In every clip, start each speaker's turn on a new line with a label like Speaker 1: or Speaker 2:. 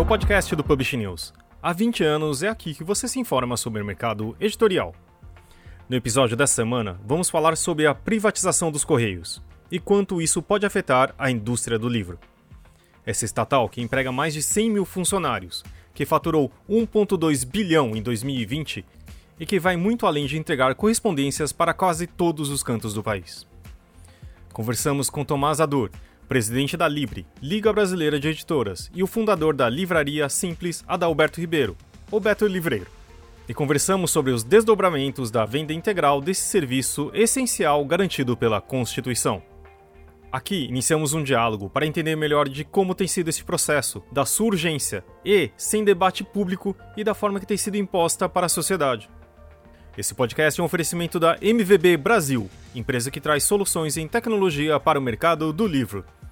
Speaker 1: é o podcast do Publish News. Há 20 anos é aqui que você se informa sobre o mercado editorial. No episódio dessa semana, vamos falar sobre a privatização dos Correios e quanto isso pode afetar a indústria do livro. Essa estatal, que emprega mais de 100 mil funcionários, que faturou 1,2 bilhão em 2020 e que vai muito além de entregar correspondências para quase todos os cantos do país. Conversamos com Tomás Adur, presidente da Libre, Liga Brasileira de Editoras, e o fundador da livraria Simples, Adalberto Ribeiro, o Beto Livreiro. E conversamos sobre os desdobramentos da venda integral desse serviço essencial garantido pela Constituição. Aqui iniciamos um diálogo para entender melhor de como tem sido esse processo, da sua urgência e sem debate público e da forma que tem sido imposta para a sociedade. Esse podcast é um oferecimento da MVB Brasil, empresa que traz soluções em tecnologia para o mercado do livro.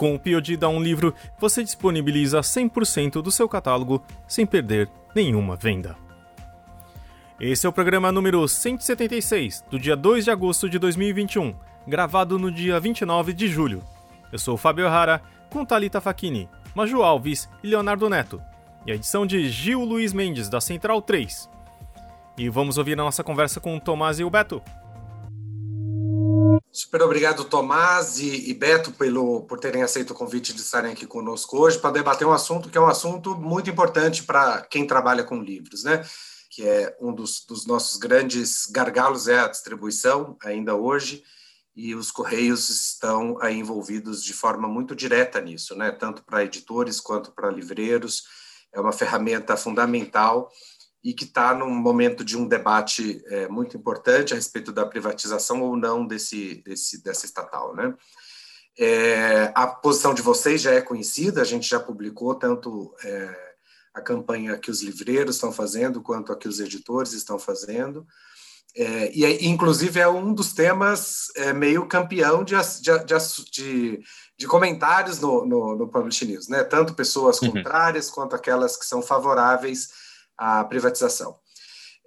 Speaker 1: Com o POD da Um Livro, você disponibiliza 100% do seu catálogo sem perder nenhuma venda. Esse é o programa número 176, do dia 2 de agosto de 2021, gravado no dia 29 de julho. Eu sou o Fábio Rara, com Talita Facchini, Maju Alves e Leonardo Neto, e a edição de Gil Luiz Mendes, da Central 3. E vamos ouvir a nossa conversa com Tomás e o Beto.
Speaker 2: Super obrigado, Tomás e, Beto, pelo, por terem aceito o convite de estarem aqui conosco hoje para debater um assunto que é um assunto muito importante para quem trabalha com livros, né? Que é um dos, dos, nossos grandes gargalos é a distribuição, ainda hoje, e os Correios estão aí envolvidos de forma muito direta nisso, né? Tanto para editores quanto para livreiros. É uma ferramenta fundamental e que está num momento de um debate é, muito importante a respeito da privatização ou não desse, desse dessa estatal, né? É, a posição de vocês já é conhecida, a gente já publicou tanto é, a campanha que os livreiros estão fazendo quanto a que os editores estão fazendo. É, e, inclusive, é um dos temas é, meio campeão de, de, de, de comentários no, no, no Publish News, né? Tanto pessoas uhum. contrárias quanto aquelas que são favoráveis a privatização.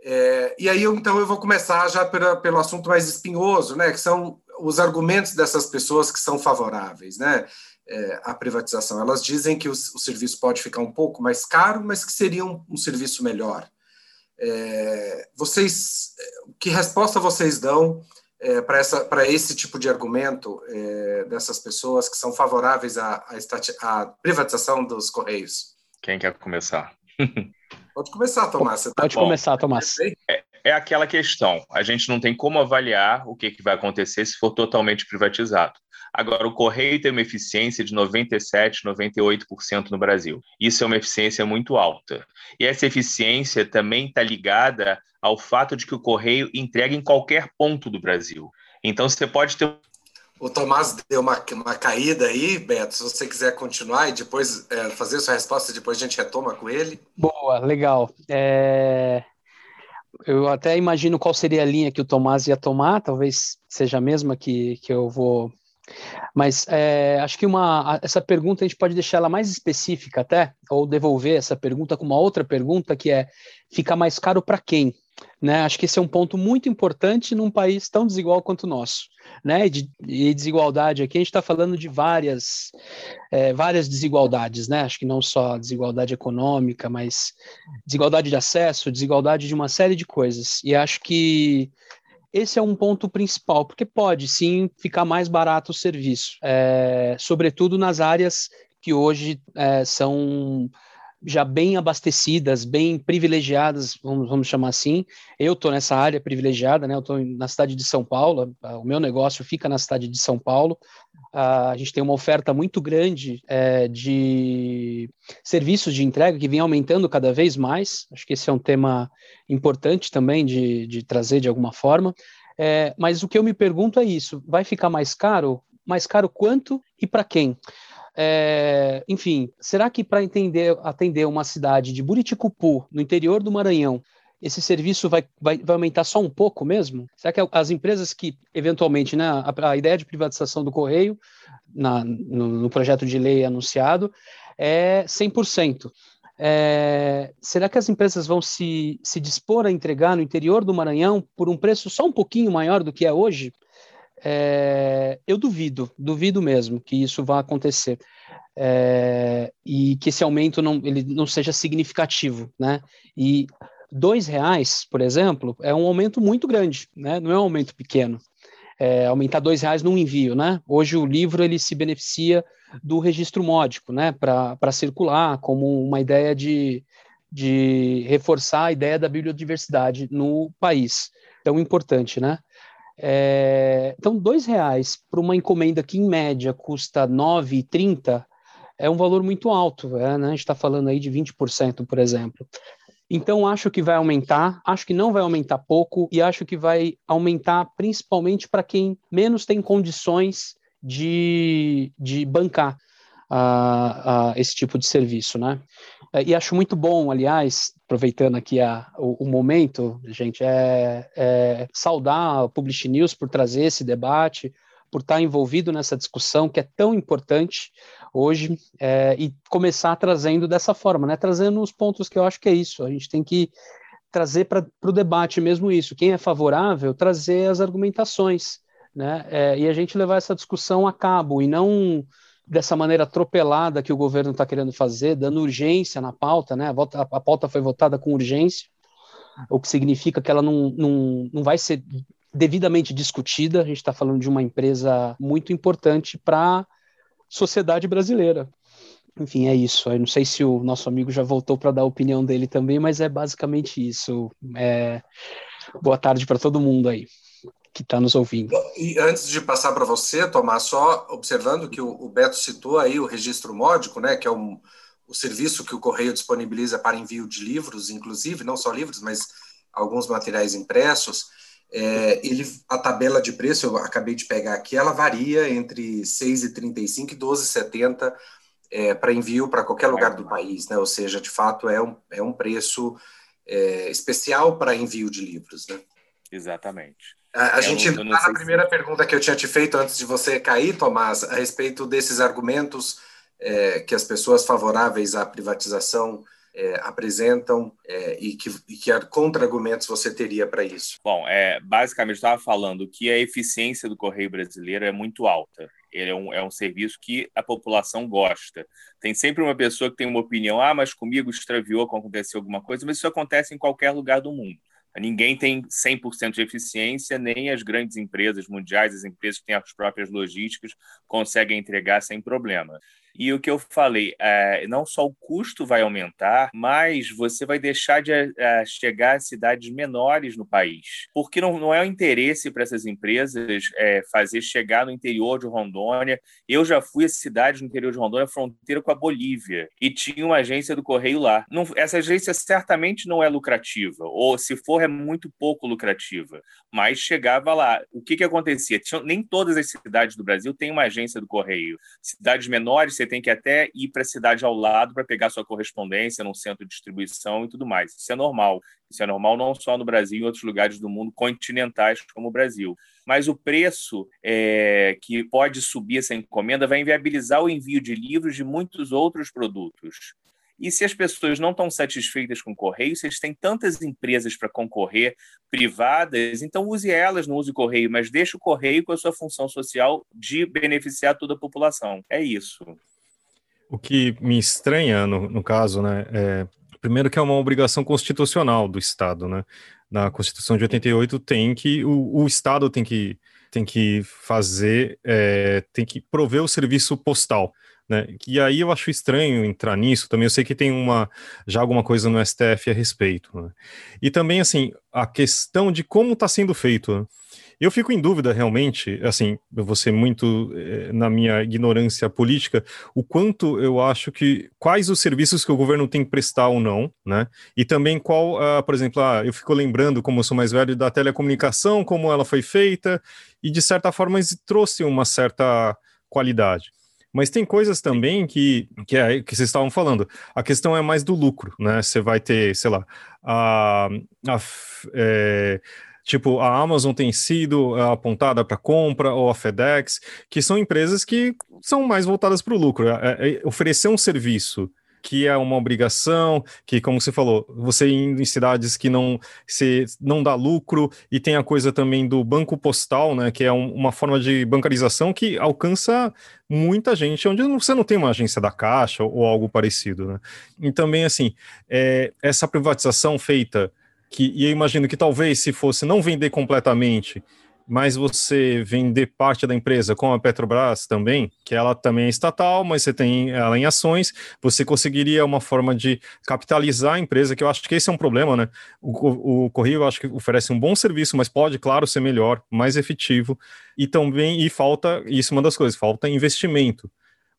Speaker 2: É, e aí, então, eu vou começar já pela, pelo assunto mais espinhoso, né, que são os argumentos dessas pessoas que são favoráveis né, é, à privatização. Elas dizem que o, o, serviço pode ficar um pouco mais caro, mas que seria um, um serviço melhor. É, vocês, que resposta vocês dão é, para esse tipo de argumento é, dessas pessoas que são favoráveis à, à, à privatização dos Correios?
Speaker 3: Quem quer começar?
Speaker 2: Pode começar, Tomás.
Speaker 4: Tá Pode bom. começar, Tomás.
Speaker 3: É, é, aquela questão. A gente não tem como avaliar o que, que vai acontecer se for totalmente privatizado. Agora, o correio tem uma eficiência de 97%, 98% no Brasil. Isso é uma eficiência muito alta. E essa eficiência também está ligada ao fato de que o correio entrega em qualquer ponto do Brasil. Então, você pode ter
Speaker 2: o Tomás deu uma, uma caída aí, Beto. Se você quiser continuar e depois é, fazer sua resposta, depois a gente retoma com ele.
Speaker 4: Boa, legal. É... Eu até imagino qual seria a linha que o Tomás ia tomar, talvez seja a mesma que, que eu vou. Mas é, acho que uma, essa pergunta a gente pode deixar ela mais específica até, ou devolver essa pergunta com uma outra pergunta que é: fica mais caro para quem? Né? Acho que esse é um ponto muito importante num país tão desigual quanto o nosso. Né? E, de, e desigualdade aqui, a gente está falando de várias, é, várias desigualdades, né? Acho que não só desigualdade econômica, mas desigualdade de acesso, desigualdade de uma série de coisas. E acho que esse é um ponto principal, porque pode sim ficar mais barato o serviço, é, sobretudo nas áreas que hoje é, são já bem abastecidas, bem privilegiadas, vamos, vamos chamar assim. Eu estou nessa área privilegiada, né? Eu estou na cidade de São Paulo, o meu negócio fica na cidade de São Paulo. Uh, a gente tem uma oferta muito grande é, de serviços de entrega que vem aumentando cada vez mais. Acho que esse é um tema importante também de, de trazer de alguma forma. É, mas o que eu me pergunto é isso: vai ficar mais caro? Mais caro quanto e para quem? É, enfim, será que para atender uma cidade de Buriticupu, no interior do Maranhão, esse serviço vai, vai, vai, aumentar só um pouco mesmo? Será que as empresas que, eventualmente, né, a, a ideia de privatização do Correio, na, no, no, projeto de lei anunciado, é 100%. É, será que as empresas vão se, se dispor a entregar no interior do Maranhão por um preço só um pouquinho maior do que é hoje? É, eu duvido, duvido mesmo que isso vá acontecer. É, e que esse aumento não, ele não seja significativo, né? E dois reais, por exemplo, é um aumento muito grande, né? Não é um aumento pequeno. É, aumentar dois reais num envio, né? Hoje o livro ele se beneficia do registro módico, né? Para circular como uma ideia de, de reforçar a ideia da biodiversidade no país. Tão importante, né? É, então, dois reais para uma encomenda que em média custa 9,30 é um valor muito alto, é, né? a gente está falando aí de 20%, por exemplo. Então, acho que vai aumentar, acho que não vai aumentar pouco e acho que vai aumentar principalmente para quem menos tem condições de, de bancar uh, uh, esse tipo de serviço, né? E acho muito bom, aliás, aproveitando aqui a, o, o momento, gente, é, é saudar a Publish News por trazer esse debate, por estar envolvido nessa discussão que é tão importante hoje é, e começar trazendo dessa forma, né? Trazendo os pontos que eu acho que é isso. A gente tem que trazer para o debate mesmo isso. Quem é favorável, trazer as argumentações, né? É, e a gente levar essa discussão a cabo e não dessa maneira atropelada que o governo está querendo fazer, dando urgência na pauta, né? A, pauta foi votada com urgência, o que significa que ela não, não, não vai ser devidamente discutida. A gente está falando de uma empresa muito importante para a sociedade brasileira. Enfim, é isso. Eu não sei se o nosso amigo já voltou para dar a opinião dele também, mas é basicamente isso. É... Boa tarde para todo mundo aí que está nos ouvindo.
Speaker 2: E antes de passar para você, Tomás, só observando que o, Beto citou aí o registro módico, né, que é um, o serviço que o Correio disponibiliza para envio de livros, inclusive, não só livros, mas alguns materiais impressos é, ele, a tabela de preço, eu acabei de pegar aqui, ela varia entre 6,35 e 12,70 é, para envio para qualquer lugar do país, né? ou seja, de fato é um, é um preço é, especial para envio de livros. Né?
Speaker 3: Exatamente.
Speaker 2: A, a gente está na primeira se... pergunta que eu tinha te feito antes de você cair, Tomás, a respeito desses argumentos é, que as pessoas favoráveis à privatização é, apresentam é, e que, e que contra-argumentos você teria para isso?
Speaker 3: Bom, é, basicamente estava falando que a eficiência do Correio Brasileiro é muito alta. Ele é um, é um serviço que a população gosta. Tem sempre uma pessoa que tem uma opinião, ah, mas comigo extraviou quando aconteceu alguma coisa, mas isso acontece em qualquer lugar do mundo. Ninguém tem 100% de eficiência, nem as grandes empresas mundiais, as empresas que têm as próprias logísticas, conseguem entregar sem problema. E o que eu falei, é, não só o custo vai aumentar, mas você vai deixar de é, chegar a cidades menores no país. Porque não, não é o interesse para essas empresas é, fazer chegar no interior de Rondônia. Eu já fui a cidade no interior de Rondônia, fronteira com a Bolívia, e tinha uma agência do Correio lá. Não, essa agência certamente não é lucrativa, ou se for, é muito pouco lucrativa, mas chegava lá. O que, que acontecia? Tinha, nem todas as cidades do Brasil têm uma agência do Correio. Cidades menores, você tem que até ir para a cidade ao lado para pegar sua correspondência num centro de distribuição e tudo mais. Isso é normal. Isso é normal não só no Brasil, em outros lugares do mundo continentais como o Brasil. Mas o preço é, que pode subir essa encomenda vai inviabilizar o envio de livros de muitos outros produtos. E se as pessoas não estão satisfeitas com o correio, eles têm tantas empresas para concorrer, privadas, então use elas, não use o correio, mas deixe o correio com a sua função social de beneficiar toda a população. É isso.
Speaker 1: O que me estranha, no, no caso, né, é, primeiro que é uma obrigação constitucional do Estado, né? Na Constituição de 88 tem que, o, o Estado tem que, tem que fazer, é, tem que prover o serviço postal. Né? E aí eu acho estranho entrar nisso também. Eu sei que tem uma já alguma coisa no STF a respeito. Né? E também assim a questão de como está sendo feito. Né? Eu fico em dúvida realmente, assim, eu vou ser muito eh, na minha ignorância política, o quanto eu acho que quais os serviços que o governo tem que prestar ou não, né? E também qual, uh, por exemplo, ah, eu fico lembrando, como eu sou mais velho, da telecomunicação, como ela foi feita, e de certa forma trouxe uma certa qualidade. Mas tem coisas também que, que, é, que vocês estavam falando. A questão é mais do lucro, né? Você vai ter, sei lá, a, a é, Tipo, a Amazon tem sido é, apontada para compra, ou a FedEx, que são empresas que são mais voltadas para o lucro. É, é, oferecer um serviço que é uma obrigação, que, como você falou, você indo em cidades que não, se, não dá lucro, e tem a coisa também do banco postal, né, que é um, uma forma de bancarização que alcança muita gente, onde você não tem uma agência da Caixa ou, ou algo parecido. Né? E também, assim, é, essa privatização feita que, e eu imagino que talvez se fosse não vender completamente, mas você vender parte da empresa com a Petrobras também, que ela também é estatal, mas você tem ela em ações, você conseguiria uma forma de capitalizar a empresa, que eu acho que esse é um problema, né? O, o Correio eu acho que oferece um bom serviço, mas pode, claro, ser melhor, mais efetivo, e também, e falta, isso é uma das coisas, falta investimento.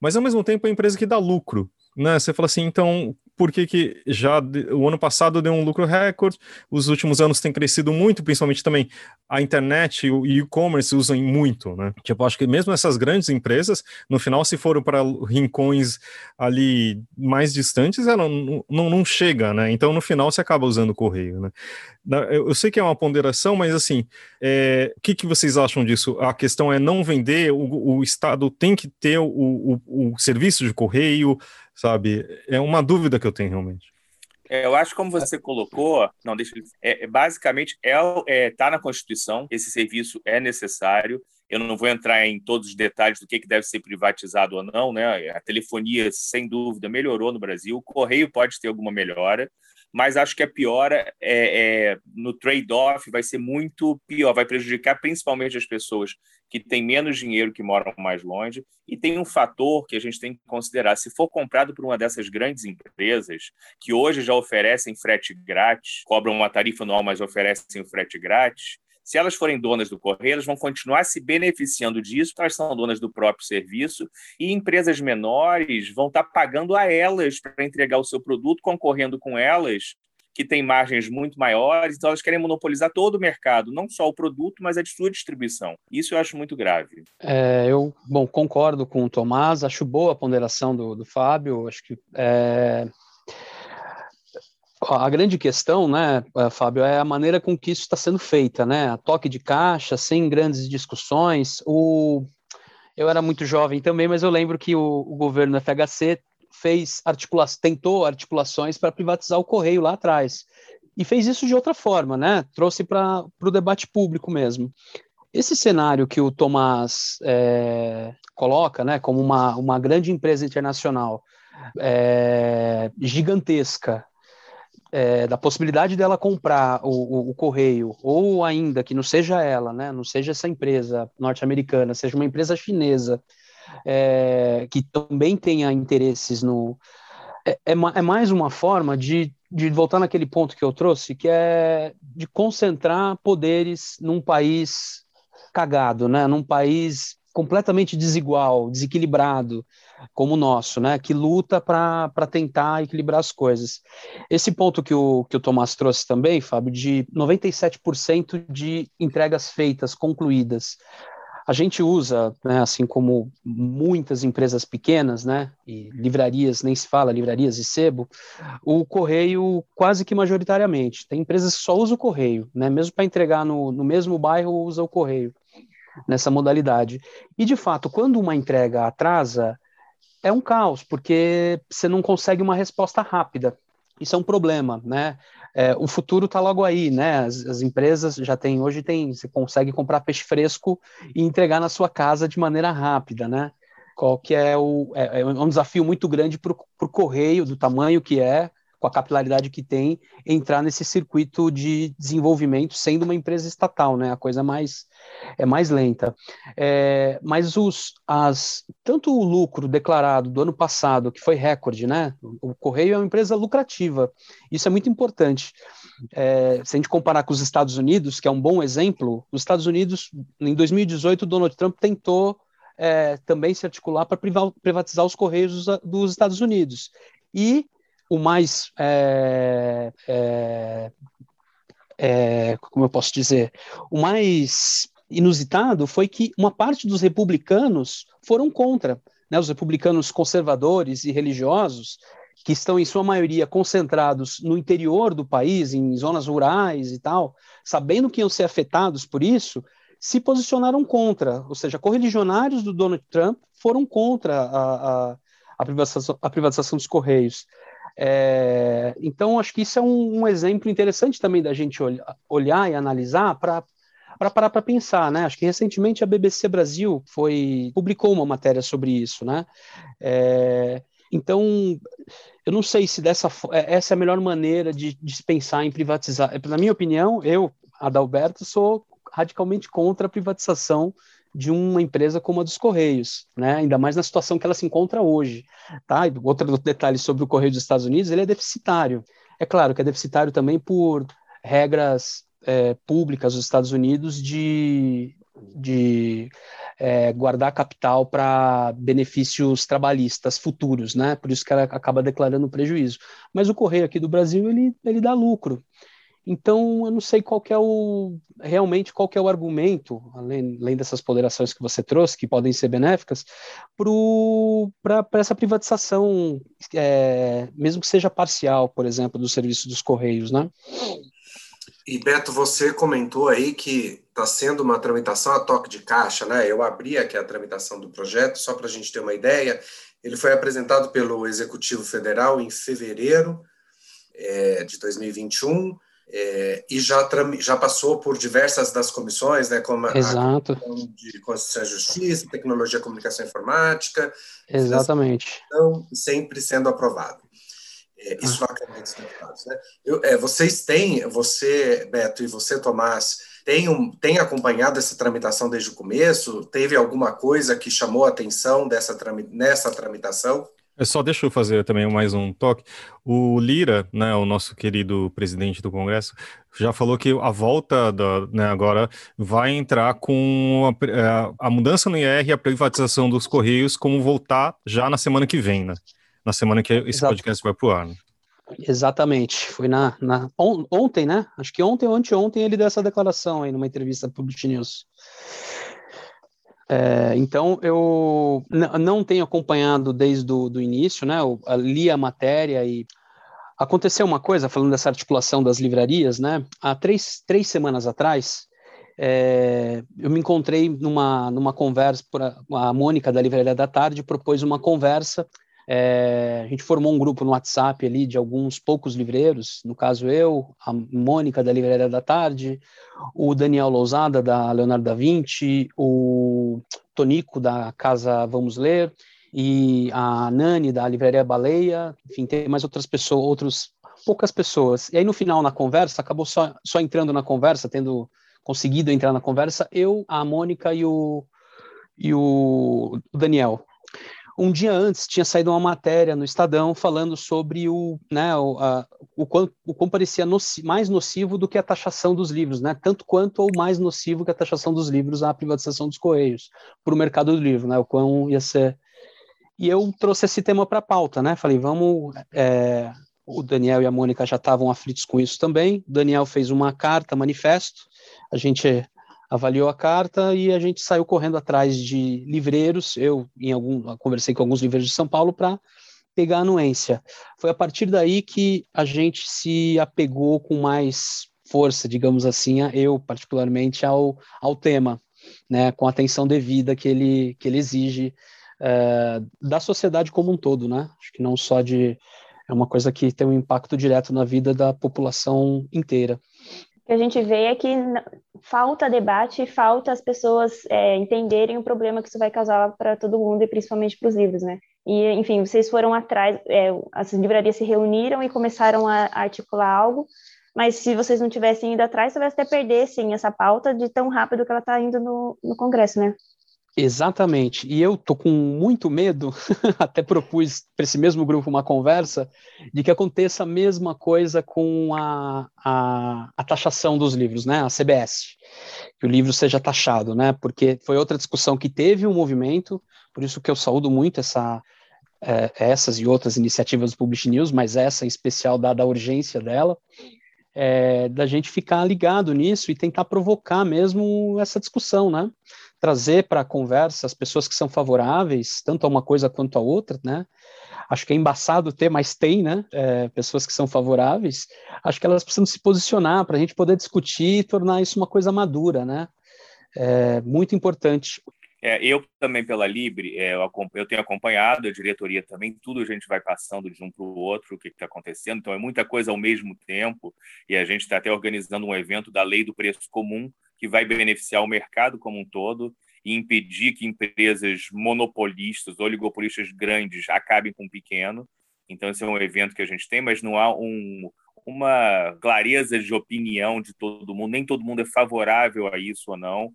Speaker 1: Mas ao mesmo tempo é uma empresa que dá lucro, né? Você fala assim, então porque que já o ano passado deu um lucro recorde, os últimos anos tem crescido muito, principalmente também a internet e o e-commerce usam muito, né? Tipo, acho que mesmo essas grandes empresas, no final, se foram para rincões ali mais distantes, ela não, não, não chega, né? Então, no final, você acaba usando o correio, né? Eu sei que é uma ponderação, mas assim, é, o que, que vocês acham disso? A questão é não vender, o, o Estado tem que ter o, o, o serviço de correio, sabe? É uma dúvida que eu tenho realmente.
Speaker 3: É, eu acho como você colocou, não deixa é, é basicamente é, é tá na Constituição esse serviço é necessário. Eu não vou entrar em todos os detalhes do que, que deve ser privatizado ou não, né? A telefonia sem dúvida melhorou no Brasil, o correio pode ter alguma melhora, mas acho que a piora é, é no trade-off vai ser muito pior, vai prejudicar principalmente as pessoas que têm menos dinheiro, que moram mais longe, e tem um fator que a gente tem que considerar: se for comprado por uma dessas grandes empresas, que hoje já oferecem frete grátis, cobram uma tarifa anual, mas oferecem o frete grátis, se elas forem donas do correio, elas vão continuar se beneficiando disso, porque elas são donas do próprio serviço, e empresas menores vão estar pagando a elas para entregar o seu produto, concorrendo com elas, que têm margens muito maiores, então elas querem monopolizar todo o mercado, não só o produto, mas a de sua distribuição. Isso eu acho muito grave.
Speaker 4: É, eu, bom, concordo com o Tomás, acho boa a ponderação do, do Fábio, acho que é, a grande questão, né, eh, Fábio, é a maneira com que isso está sendo feita, né? A toque de caixa, sem grandes discussões. O... Eu era muito jovem também, mas eu lembro que o, o governo FHC fez articula... tentou articulações para privatizar o correio lá atrás. E fez isso de outra forma, né? Trouxe para o debate público mesmo. Esse cenário que o Tomás é, coloca, né, como uma, uma grande empresa internacional é, gigantesca, é, da possibilidade dela comprar o, o, o, correio, ou ainda que não seja ela, né, não seja essa empresa norte-americana, seja uma empresa chinesa é, que também tenha interesses no. É, é, é, mais uma forma de, de voltar naquele ponto que eu trouxe, que é de concentrar poderes num país cagado, né, num país completamente desigual, desequilibrado, como o nosso, né, que luta para tentar equilibrar as coisas. Esse ponto que o, que o Tomás trouxe também, Fábio, de 97% de entregas feitas, concluídas. A gente usa, né, assim como muitas empresas pequenas, né, e livrarias, nem se fala, livrarias e sebo, o correio quase que majoritariamente. Tem empresas que só usam o correio, né, mesmo para entregar no, no mesmo bairro, usa o correio nessa modalidade. E, de fato, quando uma entrega atrasa, é um caos, porque você não consegue uma resposta rápida. Isso é um problema, né? É, o futuro está logo aí, né? As, as, empresas já têm, hoje tem, você consegue comprar peixe fresco e entregar na sua casa de maneira rápida, né? Qual que é o... É, é um desafio muito grande para o correio, do tamanho que é, com a capilaridade que tem, entrar nesse circuito de desenvolvimento sendo uma empresa estatal, né? A coisa mais é mais lenta. É, mas os, as, tanto o lucro declarado do ano passado, que foi recorde, né? O Correio é uma empresa lucrativa. Isso é muito importante. É, se a gente comparar com os Estados Unidos, que é um bom exemplo, os Estados Unidos, em 2018, Donald Trump tentou é, também se articular para privatizar os Correios dos, dos Estados Unidos. E o mais é, é, é, como eu posso dizer, o mais inusitado foi que uma parte dos republicanos foram contra, né, os republicanos conservadores e religiosos, que estão em sua maioria concentrados no interior do país, em zonas rurais e tal, sabendo que iam ser afetados por isso, se posicionaram contra, ou seja, correligionários do Donald Trump foram contra a, a, a, privatização, a privatização, dos Correios. É, então, acho que isso é um, um, exemplo interessante também da gente olhar, olhar e analisar para para parar para pensar, né? Acho que recentemente a BBC Brasil foi publicou uma matéria sobre isso, né? É, então, eu não sei se dessa é, essa é a melhor maneira de, de pensar em privatizar. Na minha opinião, eu, Adalberto, sou radicalmente contra a privatização de uma empresa como a dos Correios, né? ainda mais na situação que ela se encontra hoje. Tá? Outro detalhe sobre o Correio dos Estados Unidos, ele é deficitário. É claro que é deficitário também por regras é, públicas dos Estados Unidos de, de é, guardar capital para benefícios trabalhistas futuros, né? Por isso que ela acaba declarando prejuízo. Mas o Correio aqui do Brasil, ele, ele dá lucro. Então, eu não sei qual é o realmente qual é o argumento, além, além dessas ponderações que você trouxe, que podem ser benéficas, para essa privatização, é, mesmo que seja parcial, por exemplo, do serviço dos Correios, né?
Speaker 2: E Beto, você comentou aí que está sendo uma tramitação a toque de caixa, né? Eu abri aqui a tramitação do projeto, só para a gente ter uma ideia. Ele foi apresentado pelo Executivo Federal em fevereiro é, de 2021 é, e já, já passou por diversas das comissões, né, como
Speaker 4: Exato. a
Speaker 2: Comissão de Constituição e Justiça, Tecnologia, Comunicação e Informática.
Speaker 4: Exatamente.
Speaker 2: Então, sempre sendo aprovado. É, isso ah. dos Deputados. Né? Eu, é, vocês têm, você, Beto, e você, Tomás, têm, um, têm acompanhado essa tramitação desde o começo? Teve alguma coisa que chamou a atenção dessa, nessa tramitação?
Speaker 1: É só deixa eu fazer também mais um toque. O Lira, né, o nosso querido presidente do Congresso, já falou que a volta da, né, agora vai entrar com a, é, a, mudança no IR e a privatização dos Correios, como voltar já na semana que vem, né? Na semana que esse Exato. podcast vai pro ar. Né?
Speaker 4: Exatamente. Foi na, na on, ontem, né? Acho que ontem ou anteontem ele deu essa declaração aí numa entrevista para o News. É, então, eu não tenho acompanhado desde o do início, né? Eu li a matéria e aconteceu uma coisa, falando dessa articulação das livrarias, né? Há três, três semanas atrás, é, eu me encontrei numa, numa conversa, a Mônica da Livraria da Tarde propôs uma conversa é, a gente formou um grupo no WhatsApp ali de alguns poucos livreiros, no caso eu, a Mônica da Livraria da Tarde, o Daniel Lousada da Leonardo da Vinci, o Tonico da Casa Vamos Ler e a Nani da Livraria Baleia, enfim, tem mais outras pessoas, outros poucas pessoas. E aí no final na conversa, acabou só, só entrando na conversa, tendo conseguido entrar na conversa, eu, a Mônica e o, e o Daniel. Um dia antes tinha saído uma matéria no Estadão falando sobre o, né, o, a, o, quão, o quão parecia noci, mais nocivo do que a taxação dos livros, né? Tanto quanto ou mais nocivo que a taxação dos livros a privatização dos Correios para o mercado do livro, né? O quão ia ser. E eu trouxe esse tema para a pauta, né? Falei, vamos. É, o Daniel e a Mônica já estavam aflitos com isso também. O Daniel fez uma carta, manifesto. A gente avaliou a carta e a gente saiu correndo atrás de livreiros. Eu em algum, conversei com alguns livreiros de São Paulo para pegar a anuência. Foi a partir daí que a gente se apegou com mais força, digamos assim, eu particularmente ao, ao tema, né, com a atenção devida que ele, que ele exige é, da sociedade como um todo, né? Acho que não só de é uma coisa que tem um impacto direto na vida da população inteira
Speaker 5: que a gente vê é que falta debate, falta as pessoas é, entenderem o problema que isso vai causar para todo mundo e principalmente para os livros, né? E, enfim, vocês foram atrás, é, as livrarias se reuniram e começaram a, articular algo, mas se vocês não tivessem ido atrás, talvez até perdessem essa pauta de tão rápido que ela está indo no, no Congresso, né?
Speaker 4: Exatamente. E eu tô com muito medo, até propus para esse mesmo grupo uma conversa, de que aconteça a mesma coisa com a, a, a, taxação dos livros, né? A CBS, que o livro seja taxado, né? Porque foi outra discussão que teve um movimento, por isso que eu saúdo muito essa, é, essas e outras iniciativas do Publish News, mas essa em especial, dada a urgência dela, é, da gente ficar ligado nisso e tentar provocar mesmo essa discussão, né? Trazer para a conversa as pessoas que são favoráveis, tanto a uma coisa quanto a outra, né? Acho que é embaçado ter, mas tem, né? É, pessoas que são favoráveis. Acho que elas precisam se posicionar para a gente poder discutir e tornar isso uma coisa madura, né? É muito importante.
Speaker 3: É, eu também pela Libre, é, eu, eu, tenho acompanhado a diretoria também, tudo a gente vai passando de um para o outro, o que está acontecendo, então é muita coisa ao mesmo tempo, e a gente está até organizando um evento da lei do preço comum, que vai beneficiar o mercado como um todo e impedir que empresas monopolistas, oligopolistas grandes acabem com o pequeno. Então, esse é um evento que a gente tem, mas não há um, uma clareza de opinião de todo mundo, nem todo mundo é favorável a isso ou não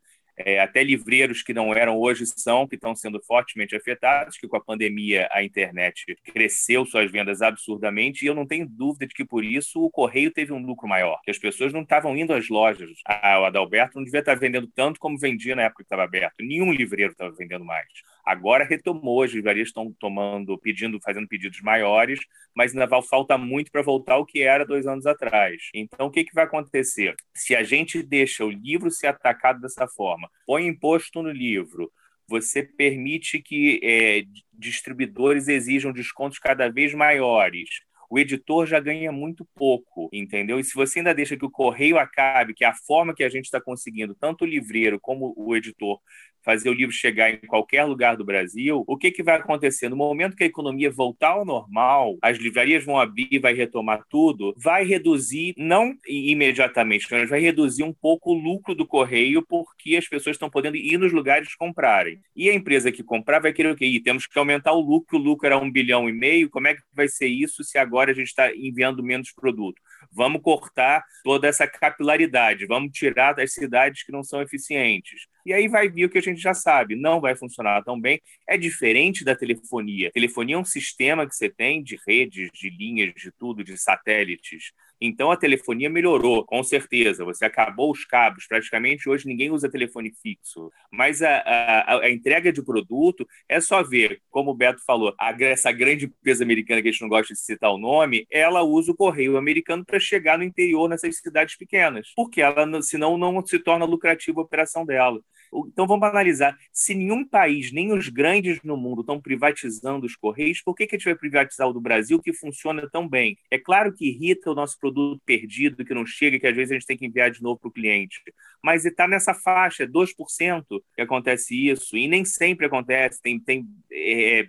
Speaker 3: é, até livreiros que não eram hoje são, que estão sendo fortemente afetados, que com a pandemia a internet cresceu suas vendas absurdamente, e eu não tenho dúvida de que por isso o correio teve um lucro maior, que as pessoas não estavam indo às lojas. Ah, o Adalberto não devia estar vendendo tanto como vendia na época que estava aberto, nenhum livreiro estava vendendo mais. Agora retomou, as livrarias estão tomando, pedindo, fazendo pedidos maiores, mas ainda falta muito para voltar ao que era dois anos atrás. Então, o que, que vai acontecer? Se a gente deixa o livro ser atacado dessa forma, põe imposto no livro, você permite que é, distribuidores exijam descontos cada vez maiores o editor já ganha muito pouco, entendeu? E se você ainda deixa que o correio acabe, que é a forma que a gente está conseguindo, tanto o livreiro como o editor, fazer o livro chegar em qualquer lugar do Brasil, o que, que vai acontecer? No momento que a economia voltar ao normal, as livrarias vão abrir, vai retomar tudo, vai reduzir, não imediatamente, mas vai reduzir um pouco o lucro do correio, porque as pessoas estão podendo ir nos lugares comprarem. E a empresa que comprar vai querer o quê? Temos que aumentar o lucro, o lucro era um bilhão e meio, como é que vai ser isso se agora a gente está enviando menos produto? Vamos cortar toda essa capilaridade, vamos tirar das cidades que não são eficientes. E aí vai vir o que a gente já sabe, não vai funcionar tão bem. É diferente da telefonia. telefonia é um sistema que você tem de redes, de linhas, de tudo, de satélites. Então a telefonia melhorou, com certeza. Você acabou os cabos. Praticamente hoje ninguém usa telefone fixo. Mas a, a, a entrega de produto é só ver, como o Beto falou, a, essa grande empresa americana que a gente não gosta de citar o nome, ela usa o correio americano para chegar no interior nessas cidades pequenas, porque ela, senão, não se torna lucrativa a operação dela. Então vamos analisar. Se nenhum país, nem os grandes no mundo, estão privatizando os Correios, por que, que a gente vai privatizar o do Brasil que funciona tão bem? É claro que irrita o nosso produto perdido, que não chega, que às vezes a gente tem que enviar de novo para o cliente. Mas está nessa faixa, 2% que acontece isso, e nem sempre acontece. Tem, tem é,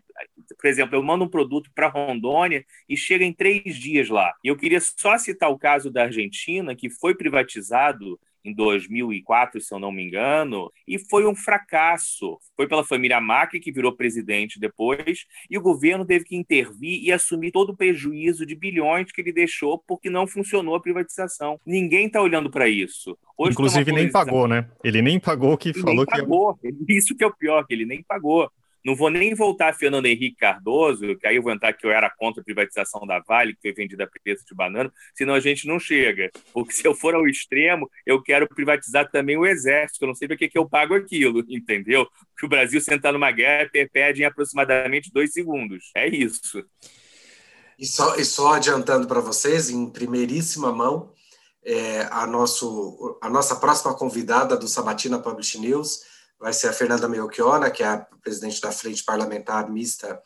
Speaker 3: por exemplo, eu mando um produto para Rondônia e chega em três dias lá. E eu queria só citar o caso da Argentina, que foi privatizado em 2004, se eu não me engano, e foi um fracasso. Foi pela família Macri, que virou presidente depois, e o governo teve que intervir e assumir todo o prejuízo de bilhões que ele deixou porque não funcionou a privatização. Ninguém está olhando para isso.
Speaker 1: Hoje Inclusive nem pagou, né? Ele nem pagou que ele falou que...
Speaker 3: Pagou. Isso que é o pior, que ele nem pagou. Não vou nem voltar a Fernando Henrique Cardoso, que aí eu vou entrar que eu era contra a privatização da Vale, que foi vendida a preço de banana, senão a gente não chega. Porque se eu for ao extremo, eu quero privatizar também o Exército, eu não sei para que, que eu pago aquilo, entendeu? Porque o Brasil sentar numa guerra perde em aproximadamente dois segundos. É isso.
Speaker 2: E só, e só adiantando para vocês, em primeiríssima mão, é, a, nosso, a nossa próxima convidada do Sabatina Publish News vai ser a Fernanda Melchiona, que é a presidente da Frente Parlamentar Mista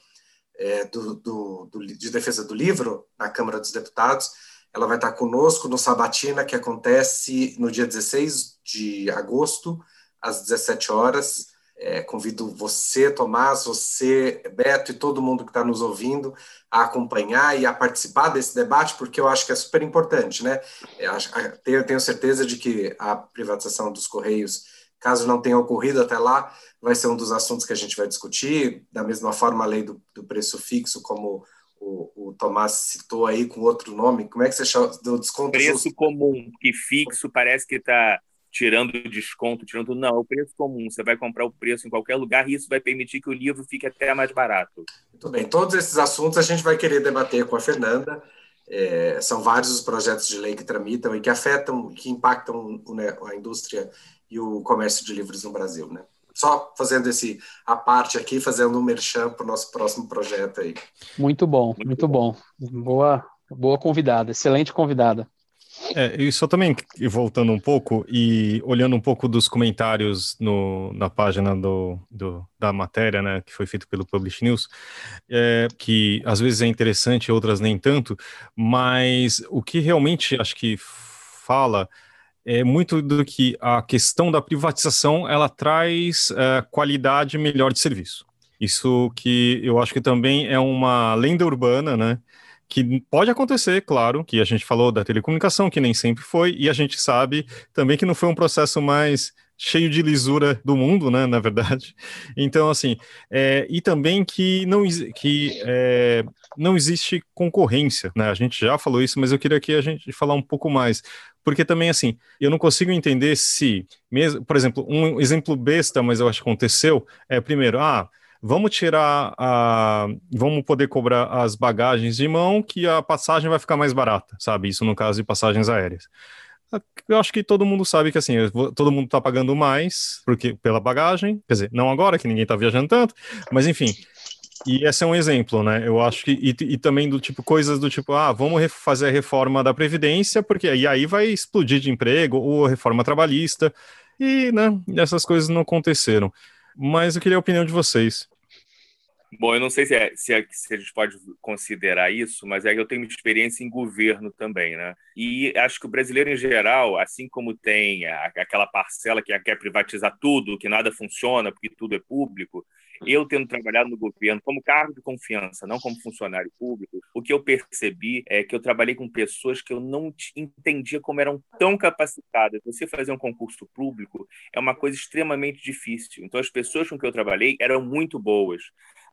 Speaker 2: é, do, do, do, de Defesa do Livro, na Câmara dos Deputados. Ela vai estar conosco no Sabatina, que acontece no dia 16 de agosto, às 17 horas. É, convido você, Tomás, você, Beto e todo mundo que está nos ouvindo a acompanhar e a participar desse debate, porque eu acho que é super importante, né? Eu tenho certeza de que a privatização dos Correios caso não tenha ocorrido até lá, vai ser um dos assuntos que a gente vai discutir. Da mesma forma, a lei do, do preço fixo, como o, o, Tomás citou aí com outro nome. Como é que você chama do desconto?
Speaker 3: Preço justo? comum, que fixo parece que está tirando desconto, tirando. Não, é o preço comum. Você vai comprar o preço em qualquer lugar e isso vai permitir que o livro fique até mais barato.
Speaker 2: Muito bem. Todos esses assuntos a gente vai querer debater com a Fernanda. É, são vários os projetos de lei que tramitam e que afetam, que impactam né, a indústria e o comércio de livros no Brasil, né? Só fazendo esse a parte aqui, fazendo um merchan para o nosso próximo projeto aí.
Speaker 4: Muito bom, muito, muito bom. bom. Boa, boa convidada, excelente convidada.
Speaker 1: É, e só também voltando um pouco e olhando um pouco dos comentários no, na página do, do, da matéria, né, que foi feito pelo Publish News, é, que às vezes é interessante, outras nem tanto, mas o que realmente acho que fala é muito do que a questão da privatização ela traz é, qualidade melhor de serviço. Isso que eu acho que também é uma lenda urbana, né? Que pode acontecer, claro, que a gente falou da telecomunicação, que nem sempre foi, e a gente sabe também que não foi um processo mais cheio de lisura do mundo, né, na verdade. Então, assim, é, e também que não, que, é, não existe concorrência, né, a gente já falou isso, mas eu queria que a gente falar um pouco mais, porque também, assim, eu não consigo entender se, mesmo, por exemplo, um exemplo besta, mas eu acho que aconteceu, é, primeiro, ah, vamos tirar a. Vamos poder cobrar as bagagens de mão, que a passagem vai ficar mais barata, sabe? Isso no caso de passagens aéreas. Eu acho que todo mundo sabe que assim, todo mundo está pagando mais porque, pela bagagem, quer dizer, não agora, que ninguém está viajando tanto, mas enfim. E esse é um exemplo, né? Eu acho que. E, e, também do tipo, coisas do tipo, ah, vamos fazer a reforma da Previdência, porque e aí vai explodir de emprego, ou reforma trabalhista, e, né, essas coisas não aconteceram. Mas eu queria a opinião de vocês.
Speaker 3: Bom, eu não sei se, é, se, é, se, a gente pode considerar isso, mas é que eu tenho experiência em governo também, né? E acho que o brasileiro em geral, assim como tem a, aquela parcela que quer privatizar tudo, que nada funciona porque tudo é público, eu tendo trabalhado no governo como cargo de confiança, não como funcionário público, o que eu percebi é que eu trabalhei com pessoas que eu não entendia como eram tão capacitadas. Você fazer um concurso público é uma coisa extremamente difícil. Então as pessoas com que eu trabalhei eram muito boas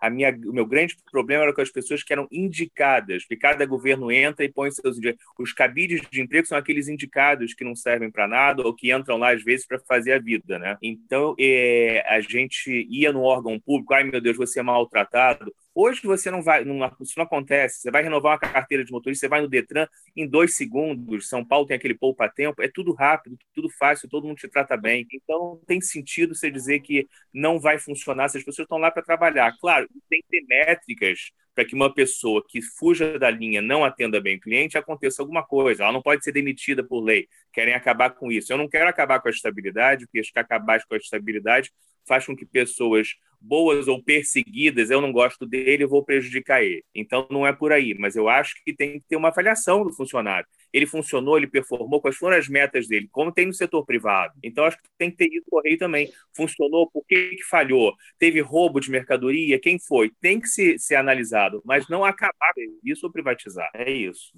Speaker 3: a minha, o meu grande problema era com as pessoas que eram indicadas, porque cada governo entra e põe seus os cabides de emprego são aqueles indicados que não servem para nada ou que entram lá às vezes para fazer a vida, né? Então é, a gente ia no órgão público, ai meu Deus, você é maltratado, Hoje você não vai, não, isso não acontece. Você vai renovar uma carteira de motorista, você vai no Detran em dois segundos. São Paulo tem aquele poupa-tempo, é tudo rápido, tudo fácil, todo mundo te trata bem. Então tem sentido você dizer que não vai funcionar se as pessoas estão lá para trabalhar. Claro, tem que ter métricas para que uma pessoa que fuja da linha não atenda bem o cliente, aconteça alguma coisa. Ela não pode ser demitida por lei. Querem acabar com isso. Eu não quero acabar com a estabilidade, porque acho que acabar com a estabilidade faz com que pessoas boas ou perseguidas, eu não gosto dele, eu vou prejudicar ele. Então não é por aí, mas eu acho que tem que ter uma avaliação do funcionário. Ele funcionou, ele performou, quais foram as metas dele, como tem no setor privado. Então acho que tem que ter isso correio também. Funcionou, por que, que falhou? Teve roubo de mercadoria? Quem foi? Tem que ser, ser analisado, mas não acabar isso ou privatizar. É isso.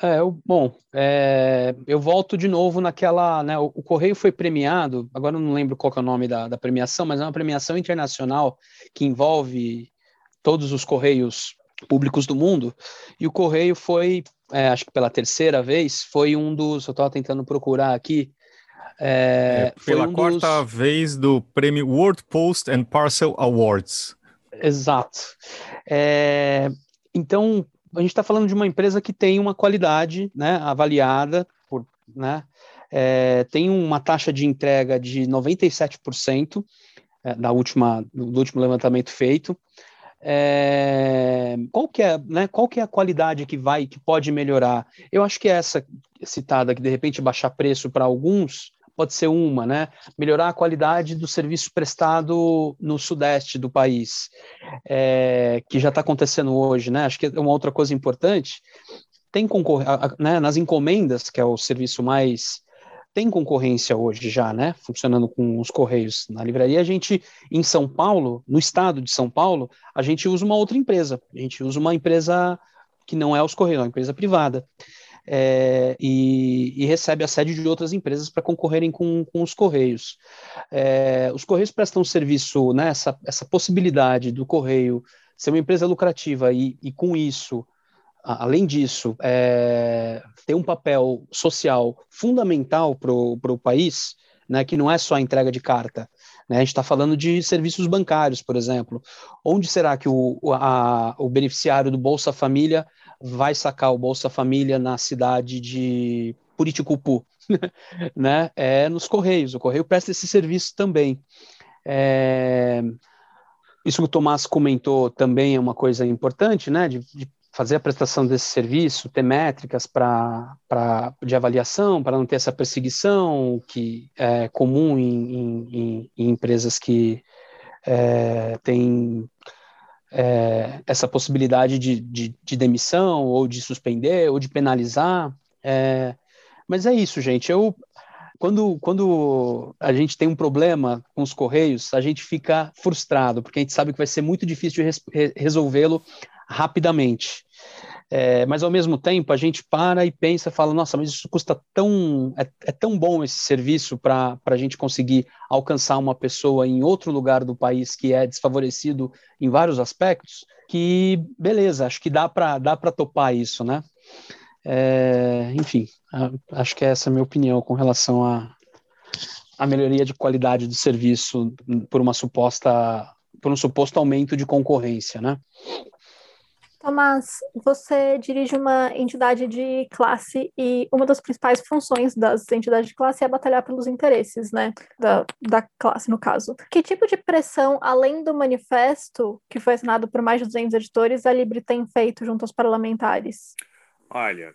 Speaker 4: É, bom, é, eu volto de novo naquela, né, o, o, Correio foi premiado, agora eu não lembro qual é o nome da, da, premiação, mas é uma premiação internacional que envolve todos os Correios públicos do mundo, e o Correio foi, é, acho que pela terceira vez, foi um dos, eu estava tentando procurar aqui,
Speaker 1: é, é pela um quarta dos... vez do prêmio World Post and Parcel Awards.
Speaker 4: Exato. É, então, a gente está falando de uma empresa que tem uma qualidade né, avaliada por, né, é, tem uma taxa de entrega de 97% é, da última, do último levantamento feito. É, qual que é, né, qual que é a qualidade que vai, que pode melhorar? Eu acho que essa citada que de repente baixar preço para alguns pode ser uma, né? Melhorar a qualidade do serviço prestado no sudeste do país, é, que já está acontecendo hoje, né? Acho que é uma outra coisa importante. Tem concorrência, né, nas encomendas, que é o serviço mais tem concorrência hoje já, né? Funcionando com os correios na livraria. A gente, em São Paulo, no estado de São Paulo, a gente usa uma outra empresa. A gente usa uma empresa que não é os correios, é uma empresa privada é, e, e, recebe a sede de outras empresas para concorrerem com, com, os Correios. É, os Correios prestam serviço, né, essa, essa, possibilidade do Correio ser uma empresa lucrativa e, e com isso, além disso, é, ter um papel social fundamental para o país, né, que não é só a entrega de carta, né? A gente está falando de serviços bancários, por exemplo. Onde será que o, a, o beneficiário do Bolsa Família vai sacar o Bolsa Família na cidade de Puriticupu, né? É nos Correios. O Correio presta esse serviço também. É... Isso que o Tomás comentou também é uma coisa importante, né? De, de fazer a prestação desse serviço, ter métricas para de avaliação, para não ter essa perseguição que é comum em, em, em empresas que é, têm é, essa possibilidade de, de, de, demissão, ou de suspender, ou de penalizar. É, mas é isso, gente. Eu, quando, quando a gente tem um problema com os Correios, a gente fica frustrado, porque a gente sabe que vai ser muito difícil de res, resolvê-lo rapidamente. É, mas ao mesmo tempo a gente para e pensa, fala, nossa, mas isso custa tão, é, é tão bom esse serviço para a gente conseguir alcançar uma pessoa em outro lugar do país que é desfavorecido em vários aspectos, que beleza, acho que dá para dá para topar isso, né? É, enfim, acho que essa é a minha opinião com relação a, a melhoria de qualidade do serviço por uma suposta por um suposto aumento de concorrência, né?
Speaker 6: Tomás, você dirige uma entidade de classe e uma das principais funções das entidades de classe é batalhar pelos interesses, né, da, da classe, no caso. Que tipo de pressão, além do manifesto, que foi assinado por mais de 200 editores, a Libre tem feito junto aos parlamentares?
Speaker 3: Olha,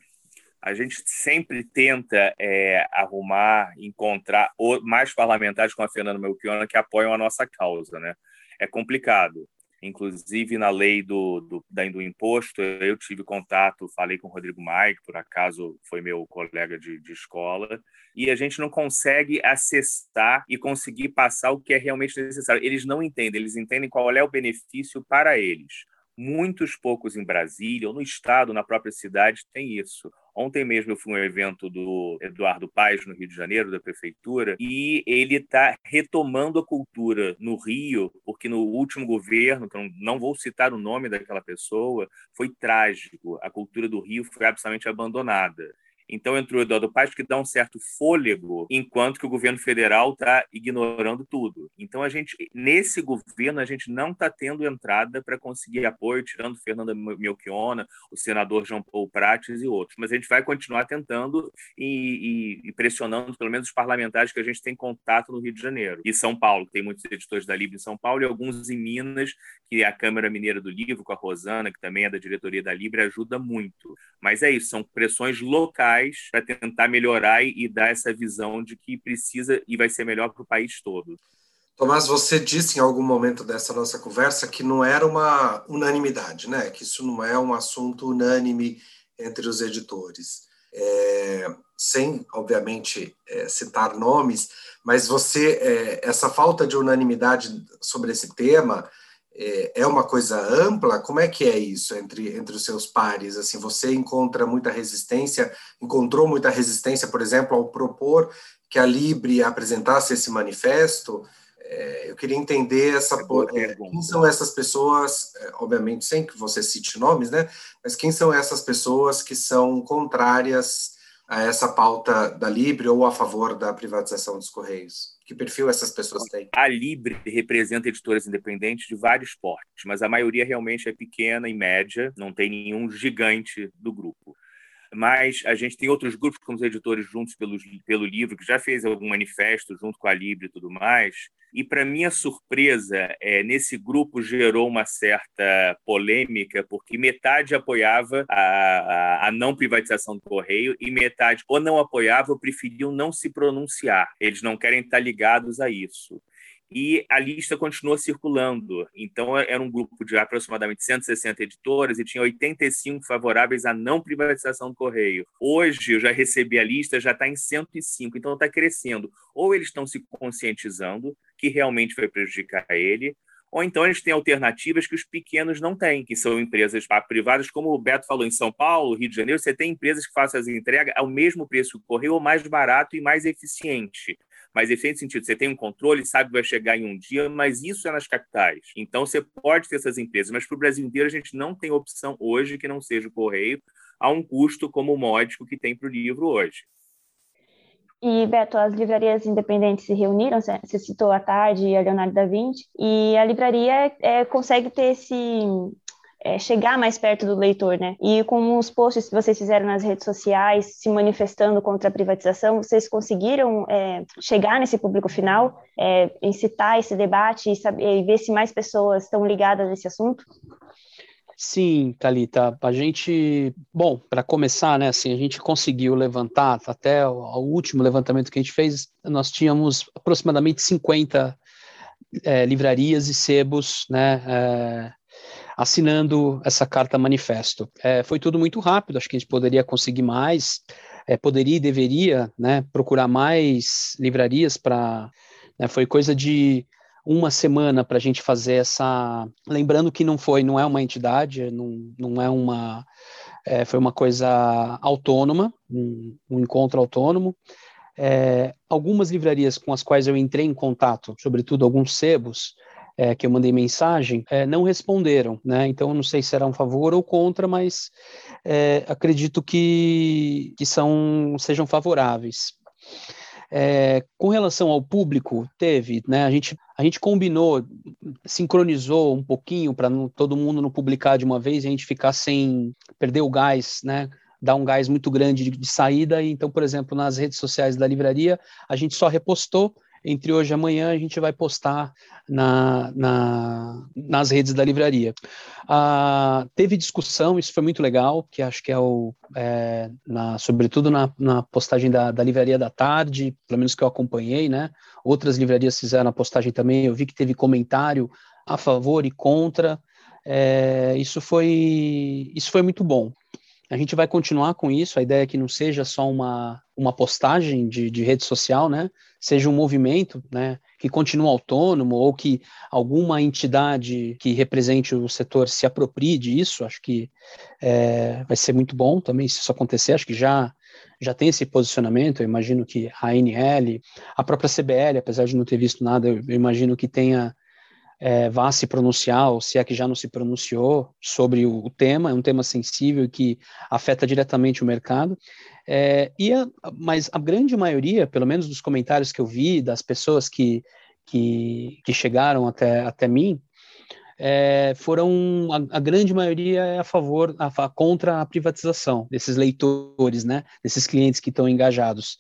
Speaker 3: a gente sempre tenta é, arrumar, encontrar mais parlamentares como a Fernanda Melchiona que apoiam a nossa causa, né? É complicado. Inclusive, na lei do, do, do imposto, eu tive contato, falei com o Rodrigo Maia, que por acaso foi meu colega de, de escola, e a gente não consegue acessar e conseguir passar o que é realmente necessário. Eles não entendem, eles entendem qual é o benefício para eles. Muitos poucos em Brasília ou no estado, na própria cidade, tem isso. Ontem mesmo eu fui um evento do Eduardo Paes, no Rio de Janeiro, da prefeitura, e ele está retomando a cultura no Rio, porque no último governo, que não vou citar o nome daquela pessoa, foi trágico. A cultura do Rio foi absolutamente abandonada. Então entrou o Eduardo Paes, que dá um certo fôlego, enquanto que o governo federal está ignorando tudo. Então a gente, nesse governo, a gente não está tendo entrada para conseguir apoio, tirando Fernanda Melchiona, o senador João Paulo Prates e outros. Mas a gente vai continuar tentando e, e, e, pressionando, pelo menos, os parlamentares que a gente tem contato no Rio de Janeiro. E São Paulo, tem muitos editores da Libre em São Paulo e alguns em Minas, que é a Câmara Mineira do Livro, com a Rosana, que também é da diretoria da Libre, ajuda muito. Mas é isso, são pressões locais para tentar melhorar e, dar essa visão de que precisa e vai ser melhor para o país todo.
Speaker 2: Tomás, você disse em algum momento dessa nossa conversa que não era uma unanimidade, né? Que isso não é um assunto unânime entre os editores. É, sem, obviamente, é, citar nomes, mas você, é, essa falta de unanimidade sobre esse tema, é, é uma coisa ampla? Como é que é isso entre, entre os seus pares? Assim, você encontra muita resistência, encontrou muita resistência, por exemplo, ao propor que a Libre apresentasse esse manifesto? É, eu queria entender essa, é, quem são essas pessoas, é, obviamente sem que você cite nomes, né? Mas quem são essas pessoas que são contrárias a essa pauta da Libre ou a favor da privatização dos Correios? Que perfil essas pessoas têm?
Speaker 3: A Libre representa editoras independentes de vários portes, mas a maioria realmente é pequena e média, não tem nenhum gigante do grupo mas a gente tem outros grupos como os editores juntos pelo, pelo livro, que já fez algum manifesto junto com a Libre e tudo mais, e, para minha surpresa, é, nesse grupo gerou uma certa polêmica, porque metade apoiava a, a, a, não privatização do Correio e metade ou não apoiava ou preferiam não se pronunciar. Eles não querem estar ligados a isso e a lista continuou circulando. Então, era um grupo de aproximadamente 160 editoras e tinha 85 favoráveis à não privatização do Correio. Hoje, eu já recebi a lista, já está em 105, então está crescendo. Ou eles estão se conscientizando que realmente vai prejudicar ele, ou então eles têm alternativas que os pequenos não têm, que são empresas privadas, como o Beto falou, em São Paulo, Rio de Janeiro, você tem empresas que fazem as entregas ao mesmo preço que o correio, ou mais barato e mais eficiente mais eficiente sentido, você tem um controle, sabe que vai chegar em um dia, mas isso é nas capitais. Então, você pode ter essas empresas, mas para o Brasil inteiro a gente não tem opção hoje que não seja o correio a um custo como o módico que tem para o livro hoje.
Speaker 5: E, Beto, as livrarias independentes se reuniram, você citou a Tarde e a Leonardo da Vinci, e a livraria é, consegue ter esse, é, chegar mais perto do leitor, né? E com os posts que vocês fizeram nas redes sociais, se manifestando contra a privatização, vocês conseguiram é, chegar nesse público final, é, incitar esse debate e, saber, e ver se mais pessoas estão ligadas nesse assunto?
Speaker 4: Sim, Talita. A gente, bom, para começar, né, assim, a gente conseguiu levantar até o, o, último levantamento que a gente fez, nós tínhamos aproximadamente 50 é, livrarias e sebos, né, é, assinando essa carta manifesto. É, foi tudo muito rápido. Acho que a gente poderia conseguir mais, é, poderia e deveria, né, procurar mais livrarias para, né, foi coisa de uma semana para a gente fazer essa. Lembrando que não foi, não é uma entidade, não, não é uma. É, foi uma coisa autônoma, um, um encontro autônomo. É, algumas livrarias com as quais eu entrei em contato, sobretudo alguns sebos, é, que eu mandei mensagem, é, não responderam, né? Então não sei se era um favor ou contra, mas é, acredito que, que são, sejam favoráveis. É, com relação ao público, teve, né? A gente, a gente combinou, sincronizou um pouquinho para todo mundo não publicar de uma vez e a gente ficar sem perder o gás, né? Dar um gás muito grande de, de saída. Então, por exemplo, nas redes sociais da livraria, a gente só repostou entre hoje e amanhã a gente vai postar na, na, nas redes da livraria. Ah, teve discussão, isso foi muito legal, que acho que é o, é, na, sobretudo na, na postagem da, da Livraria da Tarde, pelo menos que eu acompanhei, né? Outras livrarias fizeram a postagem também, eu vi que teve comentário a favor e contra. É, isso foi isso foi muito bom. A gente vai continuar com isso. A ideia é que não seja só uma, uma postagem de, de rede social, né? Seja um movimento, né? Que continue autônomo ou que alguma entidade que represente o setor se aproprie disso. Acho que é, vai ser muito bom também se isso acontecer. Acho que já já tem esse posicionamento. Eu imagino que a ANL, a própria CBL, apesar de não ter visto nada, eu, eu imagino que tenha é, vá se pronunciar, ou se é que já não se pronunciou, sobre o, tema, é um tema sensível que afeta diretamente o mercado. É, e a, mas a grande maioria, pelo menos dos comentários que eu vi, das pessoas que, que, que chegaram até, até mim, é, foram a, a, grande maioria é a favor, a, a, contra a privatização desses leitores, né, desses clientes que estão engajados.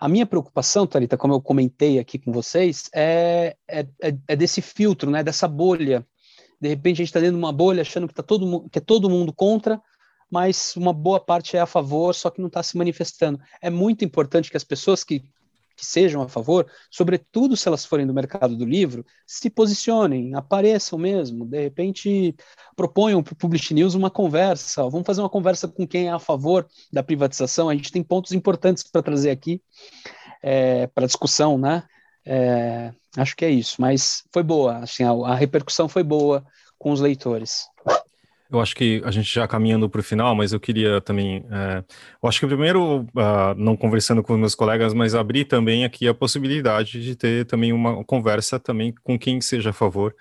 Speaker 4: A minha preocupação, Tarita, como eu comentei aqui com vocês, é, é, é, é desse filtro, né, dessa bolha. De repente a gente está dentro de uma bolha achando que, tá todo, que é todo mundo contra, mas uma boa parte é a favor, só que não está se manifestando. É muito importante que as pessoas que que sejam a favor, sobretudo se elas forem do mercado do livro, se posicionem, apareçam mesmo, de repente proponham para o Publish News uma conversa, vamos fazer uma conversa com quem é a favor da privatização, a gente tem pontos importantes para trazer aqui é, para discussão, né? É, acho que é isso, mas foi boa, assim, a, a repercussão foi boa com os leitores.
Speaker 1: Eu acho que a gente já caminhando para o final, mas eu queria também. É, eu acho que primeiro, uh, não conversando com meus colegas, mas abrir também aqui a possibilidade de ter também uma conversa também com quem seja a favor.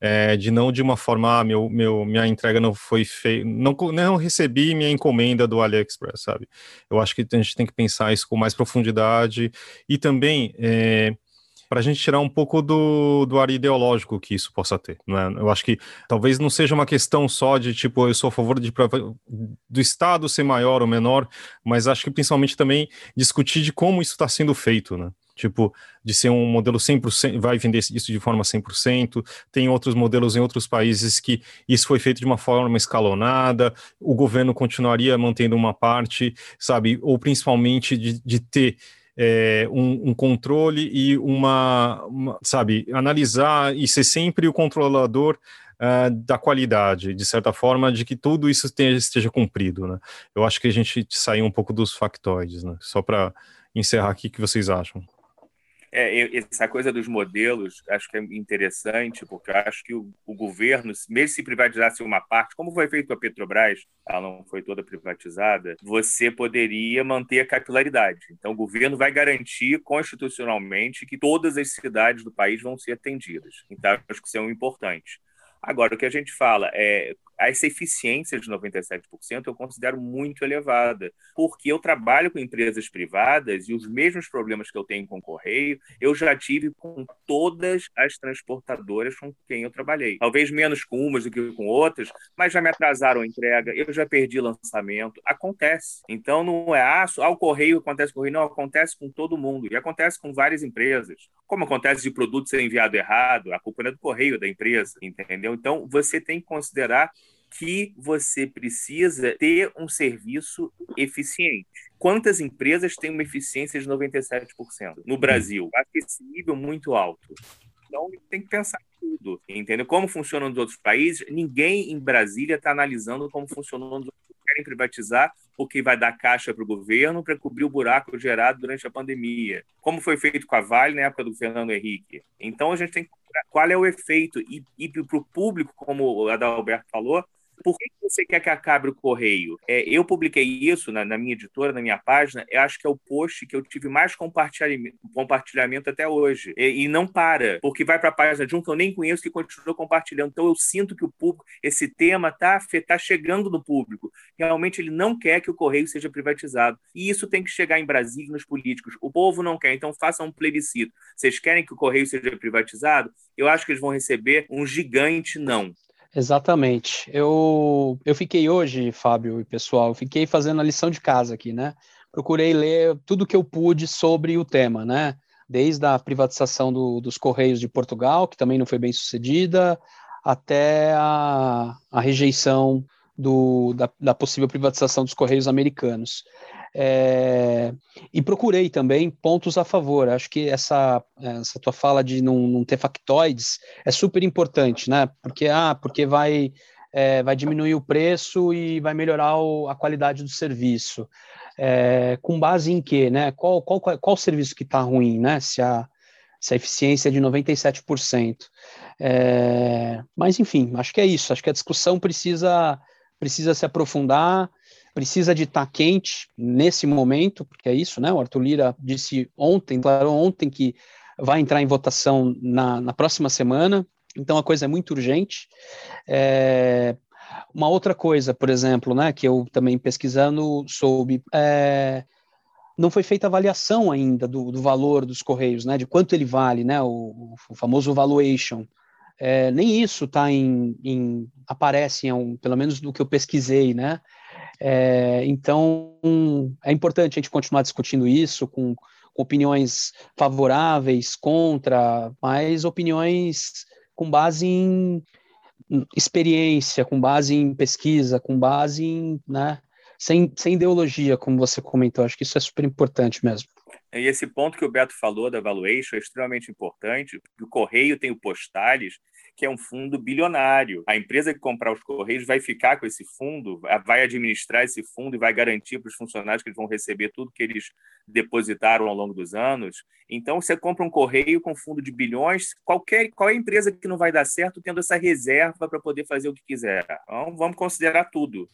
Speaker 1: É, de não de uma forma, ah, meu, meu, minha entrega não foi feita, não, não recebi minha encomenda do AliExpress, sabe? Eu acho que a gente tem que pensar isso com mais profundidade e também. É, para a gente tirar um pouco do, do ar ideológico que isso possa ter. Né? Eu acho que talvez não seja uma questão só de tipo, eu sou a favor de, do Estado ser maior ou menor, mas acho que principalmente também discutir de como isso está sendo feito, né? Tipo, de ser um modelo 100%, vai vender isso de forma 100%. Tem outros modelos em outros países que isso foi feito de uma forma escalonada, o governo continuaria mantendo uma parte, sabe? Ou principalmente de, de ter é, um, um, controle e uma, uma, sabe, analisar e ser sempre o controlador uh, da qualidade, de certa forma, de que tudo isso esteja, esteja cumprido, né? Eu acho que a gente saiu um pouco dos factoides, né? Só para encerrar aqui, o que vocês acham?
Speaker 3: É, essa coisa dos modelos, acho que é interessante, porque acho que o, o, governo, mesmo se privatizasse uma parte, como foi feito a Petrobras, ela não foi toda privatizada, você poderia manter a capilaridade. Então, o governo vai garantir constitucionalmente que todas as cidades do país vão ser atendidas. Então, acho que isso é um importante. Agora, o que a gente fala é essa eficiência de 97% eu considero muito elevada, porque eu trabalho com empresas privadas e os mesmos problemas que eu tenho com o correio, eu já tive com todas as transportadoras com quem eu trabalhei. Talvez menos com umas do que com outras, mas já me atrasaram a entrega, eu já perdi lançamento. Acontece. Então não é aço, ah, o correio acontece com o correio, não, acontece com todo mundo e acontece com várias empresas. Como acontece de produto ser enviado errado, a culpa não é do correio, é da empresa, entendeu? Então você tem que considerar que você precisa ter um serviço eficiente. Quantas empresas têm uma eficiência de 97% no Brasil? Acho que esse nível é muito alto. Então, tem que pensar tudo, entendeu? Como funcionam nos outros países, ninguém em Brasília está analisando como funcionou nos outros querem privatizar porque vai dar caixa para o governo para cobrir o buraco gerado durante a pandemia, como foi feito com a Vale na época do Fernando Henrique. Então a gente tem que qual é o efeito e, e para o público, como o Adalberto falou, por que você quer que acabe o correio? É, eu publiquei isso na, na, minha editora, na minha página. Eu acho que é o post que eu tive mais compartilhamento, compartilhamento até hoje. E, e não para, porque vai para a página de um que eu nem conheço que continua compartilhando. Então eu sinto que o público, esse tema está tá chegando no público. Realmente ele não quer que o correio seja privatizado. E isso tem que chegar em Brasília nos políticos. O povo não quer, então façam um plebiscito. Vocês querem que o correio seja privatizado? Eu acho que eles vão receber um gigante não.
Speaker 4: Exatamente. Eu, eu fiquei hoje, Fábio e pessoal, fiquei fazendo a lição de casa aqui, né? Procurei ler tudo que eu pude sobre o tema, né? Desde a privatização do, dos Correios de Portugal, que também não foi bem sucedida, até a, a rejeição do, da, da possível privatização dos Correios americanos. É, e procurei também pontos a favor. Acho que essa, essa tua fala de não, não ter factoides é super importante, né? Porque, ah, porque vai, é, vai diminuir o preço e vai melhorar o, a qualidade do serviço. É, com base em quê, né? Qual, qual, qual, qual serviço que está ruim, né? Se a, se a eficiência é de 97%. É, mas, enfim, acho que é isso. Acho que a discussão precisa, precisa se aprofundar precisa de estar quente nesse momento, porque é isso, né? O Arthur Lira disse ontem, declarou ontem que vai entrar em votação na, na próxima semana, então a coisa é muito urgente. É, uma outra coisa, por exemplo, né, que eu também pesquisando soube, é, não foi feita avaliação ainda do, do, valor dos Correios, né, de quanto ele vale, né, o, o famoso valuation. É, nem isso tá em, em aparece, em um, pelo menos do que eu pesquisei, né, é, então, é importante a gente continuar discutindo isso com, com opiniões favoráveis, contra, mas opiniões com base em experiência, com base em pesquisa, com base em, né, sem, sem ideologia, como você comentou. Acho que isso é super importante mesmo.
Speaker 3: E esse ponto que o Beto falou da valuation é extremamente importante. O Correio tem o Postales, que é um fundo bilionário. A empresa que comprar os Correios vai ficar com esse fundo, vai administrar esse fundo e vai garantir para os funcionários que eles vão receber tudo que eles depositaram ao longo dos anos. Então, você compra um Correio com fundo de bilhões, qualquer qual é a empresa que não vai dar certo tendo essa reserva para poder fazer o que quiser. Então, vamos considerar tudo.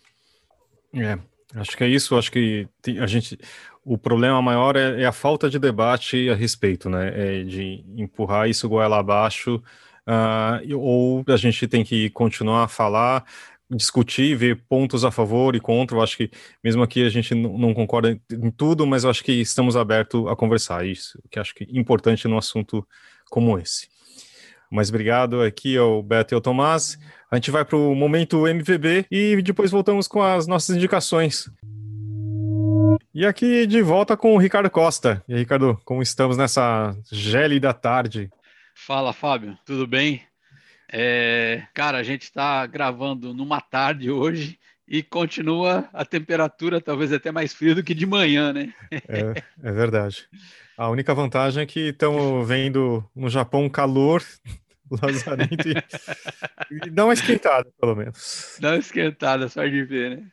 Speaker 1: É, Acho que é isso. Acho que a gente, o problema maior é, é a falta de debate a respeito, né? É de empurrar isso goela abaixo uh, ou a gente tem que continuar a falar, discutir, ver pontos a favor e contra. Eu acho que mesmo aqui a gente não concorda em tudo, mas eu acho que estamos abertos a conversar. Isso que acho que é importante num assunto como esse. Mas obrigado aqui ao Beto e ao Tomás. A gente vai para o momento MVB e depois voltamos com as nossas indicações. E aqui de volta com o Ricardo Costa. E aí, Ricardo, como estamos nessa gélida tarde?
Speaker 7: Fala, Fábio, tudo bem? É, cara, a gente está gravando numa tarde hoje e continua a temperatura talvez até mais fria do que de manhã, né?
Speaker 1: É, é verdade. A única vantagem é que estamos vendo no Japão calor lazarento e, e dá uma esquentada, pelo menos.
Speaker 7: Dá uma esquentada, só de ver, né?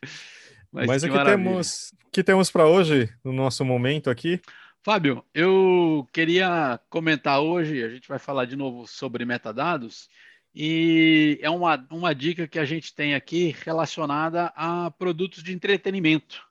Speaker 1: Mas, Mas o que temos, que temos para hoje, no nosso momento aqui?
Speaker 7: Fábio, eu queria comentar hoje, a gente vai falar de novo sobre metadados, e é uma, uma dica que a gente tem aqui relacionada a produtos de entretenimento.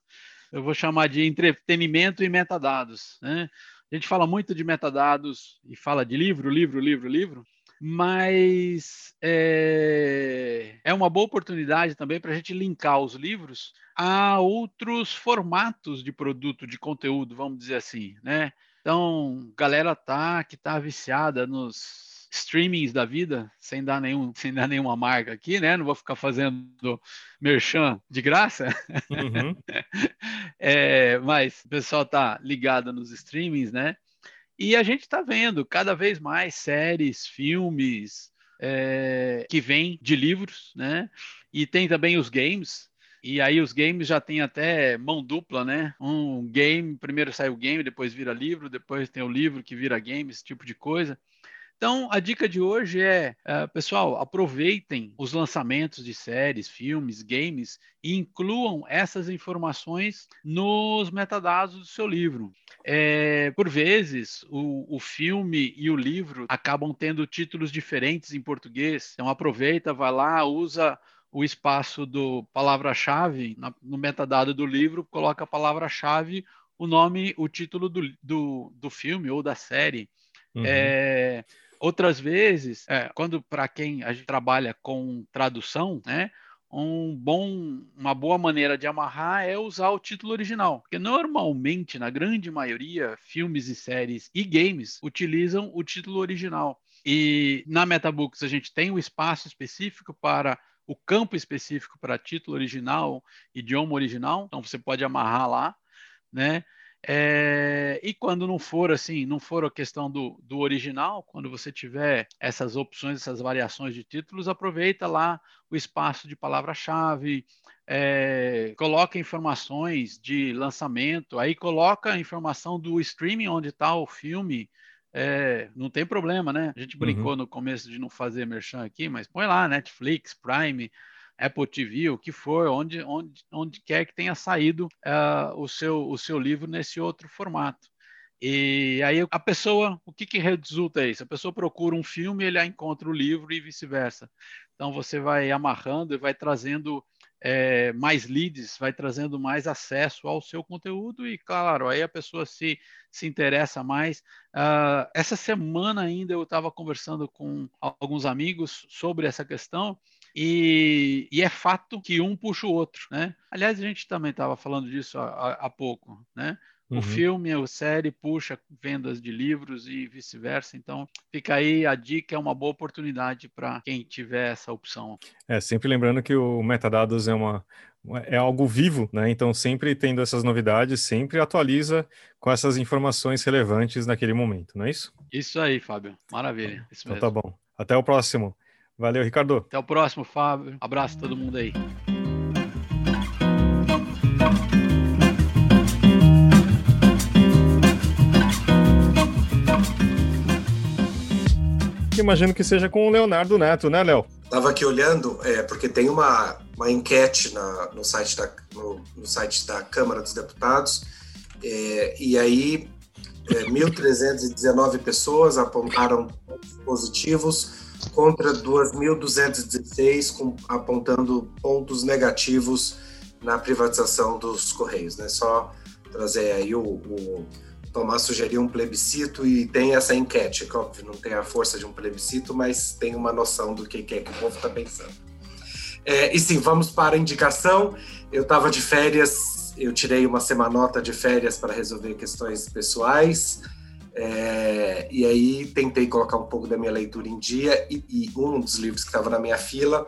Speaker 7: Eu vou chamar de entretenimento e metadados. Né? A gente fala muito de metadados e fala de livro, livro, livro, livro, mas é, é uma boa oportunidade também para a gente linkar os livros a outros formatos de produto, de conteúdo, vamos dizer assim, né? Então, galera tá que tá viciada nos streamings da vida, sem dar nenhum, sem dar nenhuma marca aqui, né? Não vou ficar fazendo merchan de graça. Uhum. é, mas o pessoal tá ligado nos streamings, né? E a gente está vendo cada vez mais séries, filmes, é, que vem de livros, né? E tem também os games, e aí os games já tem até mão dupla, né? Um game, primeiro sai o game, depois vira livro, depois tem o livro que vira game, esse tipo de coisa. Então, a dica de hoje é, uh, pessoal, aproveitem os lançamentos de séries, filmes, games e incluam essas informações nos metadados do seu livro. É, por vezes, o, o, filme e o livro acabam tendo títulos diferentes em português. Então, aproveita, vai lá, usa o espaço do palavra-chave no metadado do livro, coloca a palavra-chave, o nome, o título do, do, do filme ou da série. Uhum. É, Outras vezes, é, quando para quem a gente trabalha com tradução, né, um bom, uma boa maneira de amarrar é usar o título original, porque normalmente, na grande maioria, filmes e séries e games utilizam o título original. E na MetaBooks a gente tem um espaço específico para o campo específico para título original, idioma original, então você pode amarrar lá, né? É, e quando não for assim, não for a questão do, do original, quando você tiver essas opções, essas variações de títulos, aproveita lá o espaço de palavra-chave, é, coloca informações de lançamento, aí coloca a informação do streaming onde está o filme. É, não tem problema, né? A gente brincou uhum. no começo de não fazer merchan aqui, mas põe lá Netflix, Prime, Apple TV, o que for, onde, onde, onde quer que tenha saído uh, o, seu, o seu livro nesse outro formato. E aí a pessoa, o que, que resulta isso? A pessoa procura um filme, ele encontra o livro e vice-versa. Então você vai amarrando e vai trazendo é, mais leads, vai trazendo mais acesso ao seu conteúdo e, claro, aí a pessoa se, se interessa mais. Uh, essa semana ainda eu estava conversando com alguns amigos sobre essa questão e, e, é fato que um puxa o outro, né? Aliás, a gente também estava falando disso há, há pouco, né? O uhum. filme, a série puxa vendas de livros e vice-versa. Então, fica aí a dica, é uma boa oportunidade para quem tiver essa opção.
Speaker 1: É, sempre lembrando que o metadados é uma é algo vivo, né? Então, sempre tendo essas novidades, sempre atualiza com essas informações relevantes naquele momento, não é isso?
Speaker 7: Isso aí, Fábio. Maravilha.
Speaker 1: então tá bom. Até o próximo. Valeu, Ricardo.
Speaker 7: Até o próximo, Fábio. Abraço a todo mundo aí.
Speaker 1: Imagino que seja com o Leonardo Neto, né, Léo?
Speaker 2: Estava aqui olhando, é, porque tem uma, uma enquete na, no, site da, no, no site da Câmara dos Deputados, é, e aí é, 1.319 pessoas apontaram positivos, contra 2.216, apontando pontos negativos na privatização dos Correios. Né? Só trazer aí o, o Tomás sugeriu um plebiscito e tem essa enquete, que óbvio não tem a força de um plebiscito, mas tem uma noção do que, é que o povo está pensando. É, e sim, vamos para a indicação. Eu estava de férias, eu tirei uma semanota de férias para resolver questões pessoais. É, e aí tentei colocar um pouco da minha leitura em dia e, e um dos livros que estava na minha fila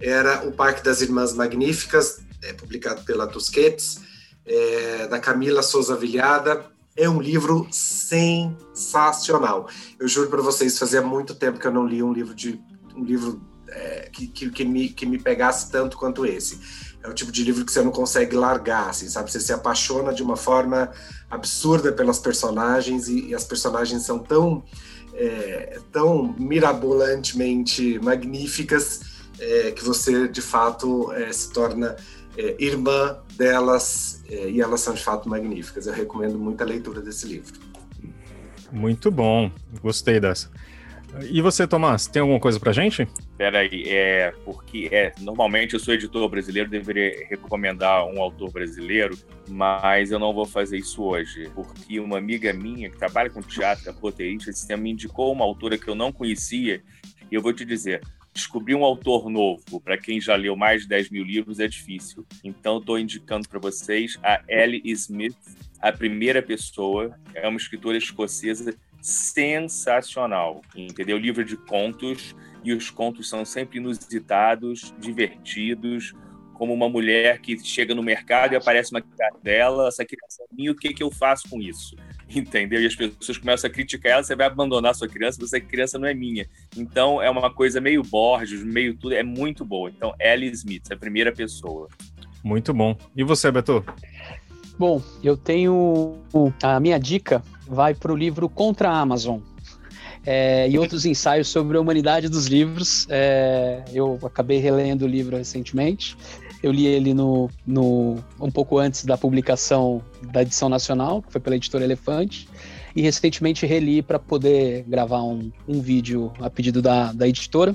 Speaker 2: era O Parque das Irmãs Magníficas, é, publicado pela Tusquets, é, da Camila Souza Vilhada. É um livro sensacional. Eu juro para vocês, fazia muito tempo que eu não li um livro de um livro é, que, que, que, me, que me pegasse tanto quanto esse é o tipo de livro que você não consegue largar, assim, sabe? Você se apaixona de uma forma absurda pelas personagens e, e as personagens são tão, é, tão mirabolantemente magníficas é, que você, de fato, é, se torna é, irmã delas é, e elas são, de fato, magníficas. Eu recomendo muito a leitura desse livro.
Speaker 1: Muito bom, gostei dessa. E você, Tomás, tem alguma coisa pra gente?
Speaker 3: Peraí, é porque é, normalmente eu sou editor brasileiro, deveria recomendar um autor brasileiro, mas eu não vou fazer isso hoje, porque uma amiga minha que trabalha com teatro, é roteirista, me indicou uma autora que eu não conhecia, e eu vou te dizer, descobrir um autor novo, para quem já leu mais de 10 mil livros, é difícil. Então, estou indicando para vocês a Ellie Smith, a primeira pessoa, é uma escritora escocesa sensacional, entendeu? Livro de contos e os contos são sempre inusitados, divertidos, como uma mulher que chega no mercado e aparece uma criança dela, essa criança minha, o que, que eu faço com isso? entendeu? E as pessoas começam a criticar ela, você vai abandonar sua criança, você criança não é minha. Então é uma coisa meio Borges, meio tudo, é muito boa. Então, Ellie Smith, a primeira pessoa.
Speaker 1: Muito bom. E você, Beto?
Speaker 4: Bom, eu tenho. A minha dica vai para o livro Contra a Amazon. É, e outros ensaios sobre a humanidade dos livros. É, eu acabei relendo o livro recentemente. Eu li ele no, no, um pouco antes da publicação da edição nacional, que foi pela editora Elefante, e recentemente reli para poder gravar um, um vídeo a pedido da, da editora.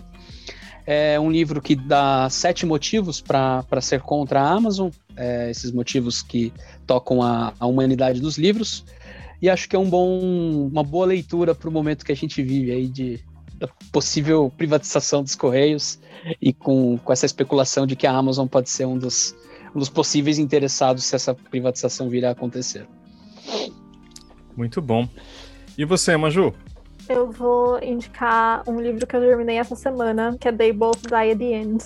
Speaker 4: É um livro que dá sete motivos para ser contra a Amazon, é, esses motivos que tocam a, a humanidade dos livros. E acho que é um bom, uma boa leitura para o momento que a gente vive aí de da possível privatização dos Correios e com, com essa especulação de que a Amazon pode ser um dos, um dos possíveis interessados se essa privatização vir a acontecer.
Speaker 1: Muito bom. E você, Maju?
Speaker 6: Eu vou indicar um livro que eu terminei essa semana, que é They Both Die at the End.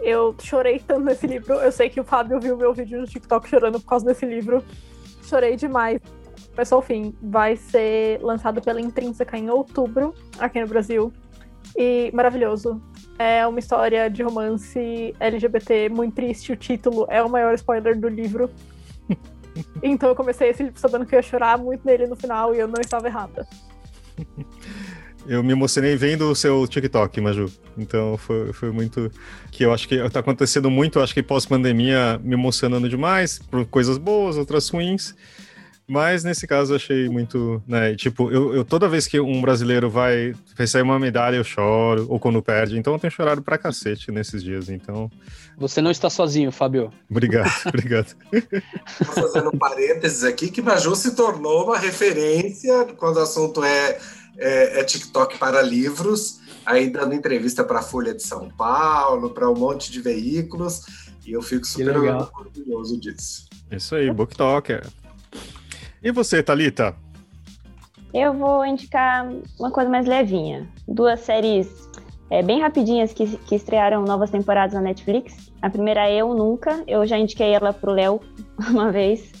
Speaker 6: Eu chorei tanto nesse livro. Eu sei que o Fábio viu meu vídeo no TikTok chorando por causa desse livro. Chorei demais. Mas só o fim, vai ser lançado pela Intrínseca em outubro, aqui no Brasil. E maravilhoso. É uma história de romance LGBT muito triste. O título é o maior spoiler do livro. então eu comecei esse livro sabendo que eu ia chorar muito nele no final e eu não estava errada.
Speaker 1: Eu me emocionei vendo o seu TikTok, Maju. Então foi, foi muito. Que eu acho que está acontecendo muito, acho que pós-pandemia, me emocionando demais, por coisas boas, outras ruins. Mas nesse caso eu achei muito, né? Tipo, eu, eu, toda vez que um brasileiro vai receber uma medalha, eu choro, ou quando perde. Então eu tenho chorado pra cacete nesses dias. Então.
Speaker 4: Você não está sozinho, Fábio.
Speaker 1: Obrigado, obrigado.
Speaker 2: Estou fazendo um parênteses aqui que Maju se tornou uma referência quando o assunto é, é, é TikTok para livros, aí dando entrevista para a Folha de São Paulo, para um monte de veículos, e eu fico super orgulhoso disso.
Speaker 1: Isso aí, BookToker. E você, Talita?
Speaker 5: Eu vou indicar uma coisa mais levinha. Duas séries é, bem rapidinhas que, que estrearam novas temporadas na Netflix. A primeira é Eu Nunca. Eu já indiquei ela pro Léo uma vez.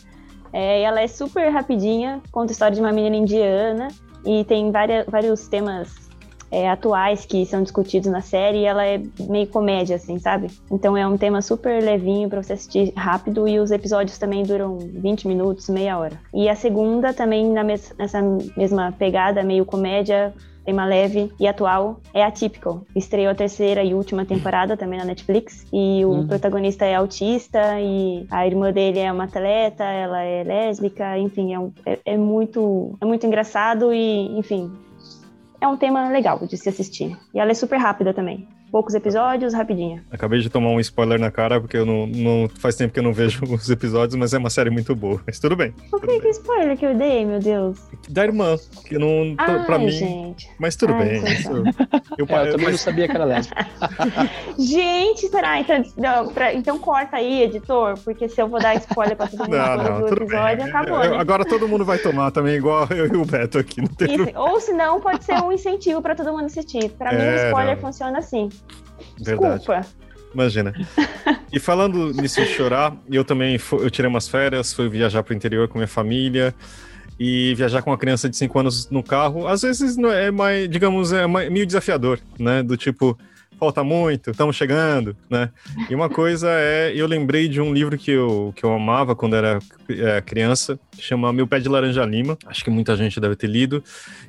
Speaker 5: É, ela é super rapidinha, conta a história de uma menina indiana e tem várias, vários temas é, atuais que são discutidos na série e ela é meio comédia, assim, sabe? Então é um tema super levinho para você assistir rápido e os episódios também duram 20 minutos, meia hora. E a segunda também na mes nessa mesma pegada, meio comédia, tema leve e atual é Atypical. Estreou a terceira e última temporada também na Netflix. E o uhum. protagonista é autista e a irmã dele é uma atleta, ela é lésbica, enfim, é, um, é, é muito é muito engraçado e, enfim, é um tema legal de se assistir. E ela é super rápida também poucos episódios, rapidinho.
Speaker 1: Acabei de tomar um spoiler na cara, porque eu não, não faz tempo que eu não vejo os episódios, mas é uma série muito boa. Mas tudo bem.
Speaker 5: Por que, que spoiler que eu dei, meu Deus?
Speaker 1: Da irmã, que não. Ai, pra mim.
Speaker 5: Gente.
Speaker 1: Mas tudo Ai, bem.
Speaker 4: Isso, eu, é, eu, também mas... não sabia que era lésbica.
Speaker 5: gente, será? Então, não, pra, então corta aí, editor, porque se eu vou dar spoiler pra todo mundo não, não, do episódio, bem. acabou. Né?
Speaker 1: Agora todo mundo vai tomar também, igual eu e o Beto aqui. Não tem
Speaker 5: Isso, ou senão pode ser um incentivo pra todo mundo assistir. Pra é, mim, o spoiler não. funciona assim.
Speaker 1: Verdade. Desculpa. Imagina. E falando nisso de chorar, eu também eu tirei umas férias, fui viajar para o interior com minha família e viajar com uma criança de 5 anos no carro, às vezes não é mais, digamos, é meio desafiador, né? Do tipo, falta muito, estamos chegando, né? E uma coisa é, eu lembrei de um livro que eu, que eu amava quando era é, criança, chama Meu Pé de Laranja Lima, acho que muita gente deve ter lido.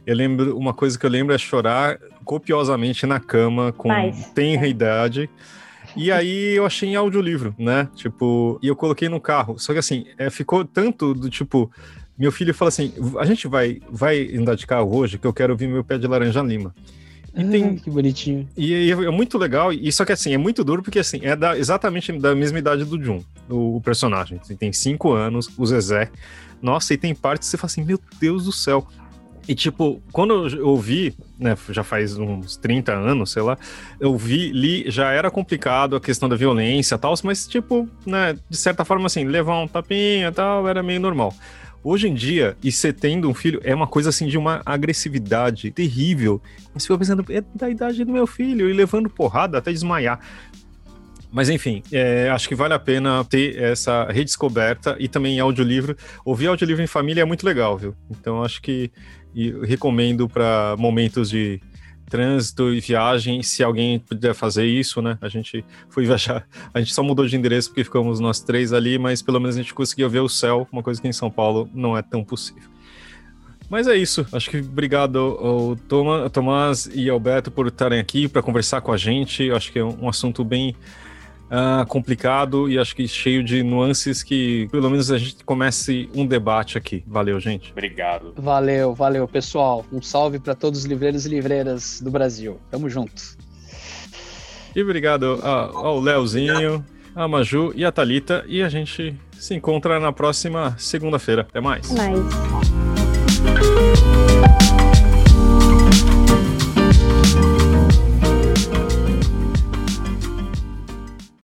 Speaker 1: Eu lembro, uma coisa que eu lembro é chorar copiosamente na cama com Mas, tenra é. idade. E aí eu achei em audiolivro, né? Tipo, e eu coloquei no carro. Só que assim, é, ficou tanto do tipo. Meu filho fala assim: a gente vai, vai andar de carro hoje que eu quero ouvir meu pé de laranja lima.
Speaker 4: E ah, tem, que bonitinho.
Speaker 1: E, e, é muito legal, e só que assim, é muito duro porque assim, é da, exatamente da mesma idade do Jun, o, o personagem. Ele tem cinco anos, o Zezé. Nossa, e tem partes que você fala assim, meu Deus do céu. E, tipo, quando eu ouvi, né, já faz uns 30 anos, sei lá, eu vi, li, já era complicado a questão da violência e tal, mas, tipo, né, de certa forma, assim, levar um tapinha e tal, era meio normal. Hoje em dia, e você tendo um filho, é uma coisa assim de uma agressividade terrível. Você fica pensando, é da idade do meu filho, e levando porrada até desmaiar. Mas enfim, é, acho que vale a pena ter essa redescoberta e também audiolivro. Ouvir audiolivro em família é muito legal, viu? Então acho que recomendo para momentos de trânsito e viagem, se alguém puder fazer isso, né? A gente foi viajar, a gente só mudou de endereço porque ficamos nós três ali, mas pelo menos a gente conseguiu ver o céu, uma coisa que em São Paulo não é tão possível. Mas é isso. Acho que obrigado ao Tomás e ao Beto por estarem aqui para conversar com a gente. Acho que é um assunto bem uh, complicado e acho que cheio de nuances que pelo menos a gente comece um debate aqui. Valeu, gente.
Speaker 3: Obrigado.
Speaker 4: Valeu, valeu, pessoal. Um salve para todos os livreiros e livreiras do Brasil. Tamo junto.
Speaker 1: E obrigado ao Leozinho, a Maju e a Talita e a gente se encontra na próxima segunda-feira. Até mais.
Speaker 5: Até mais.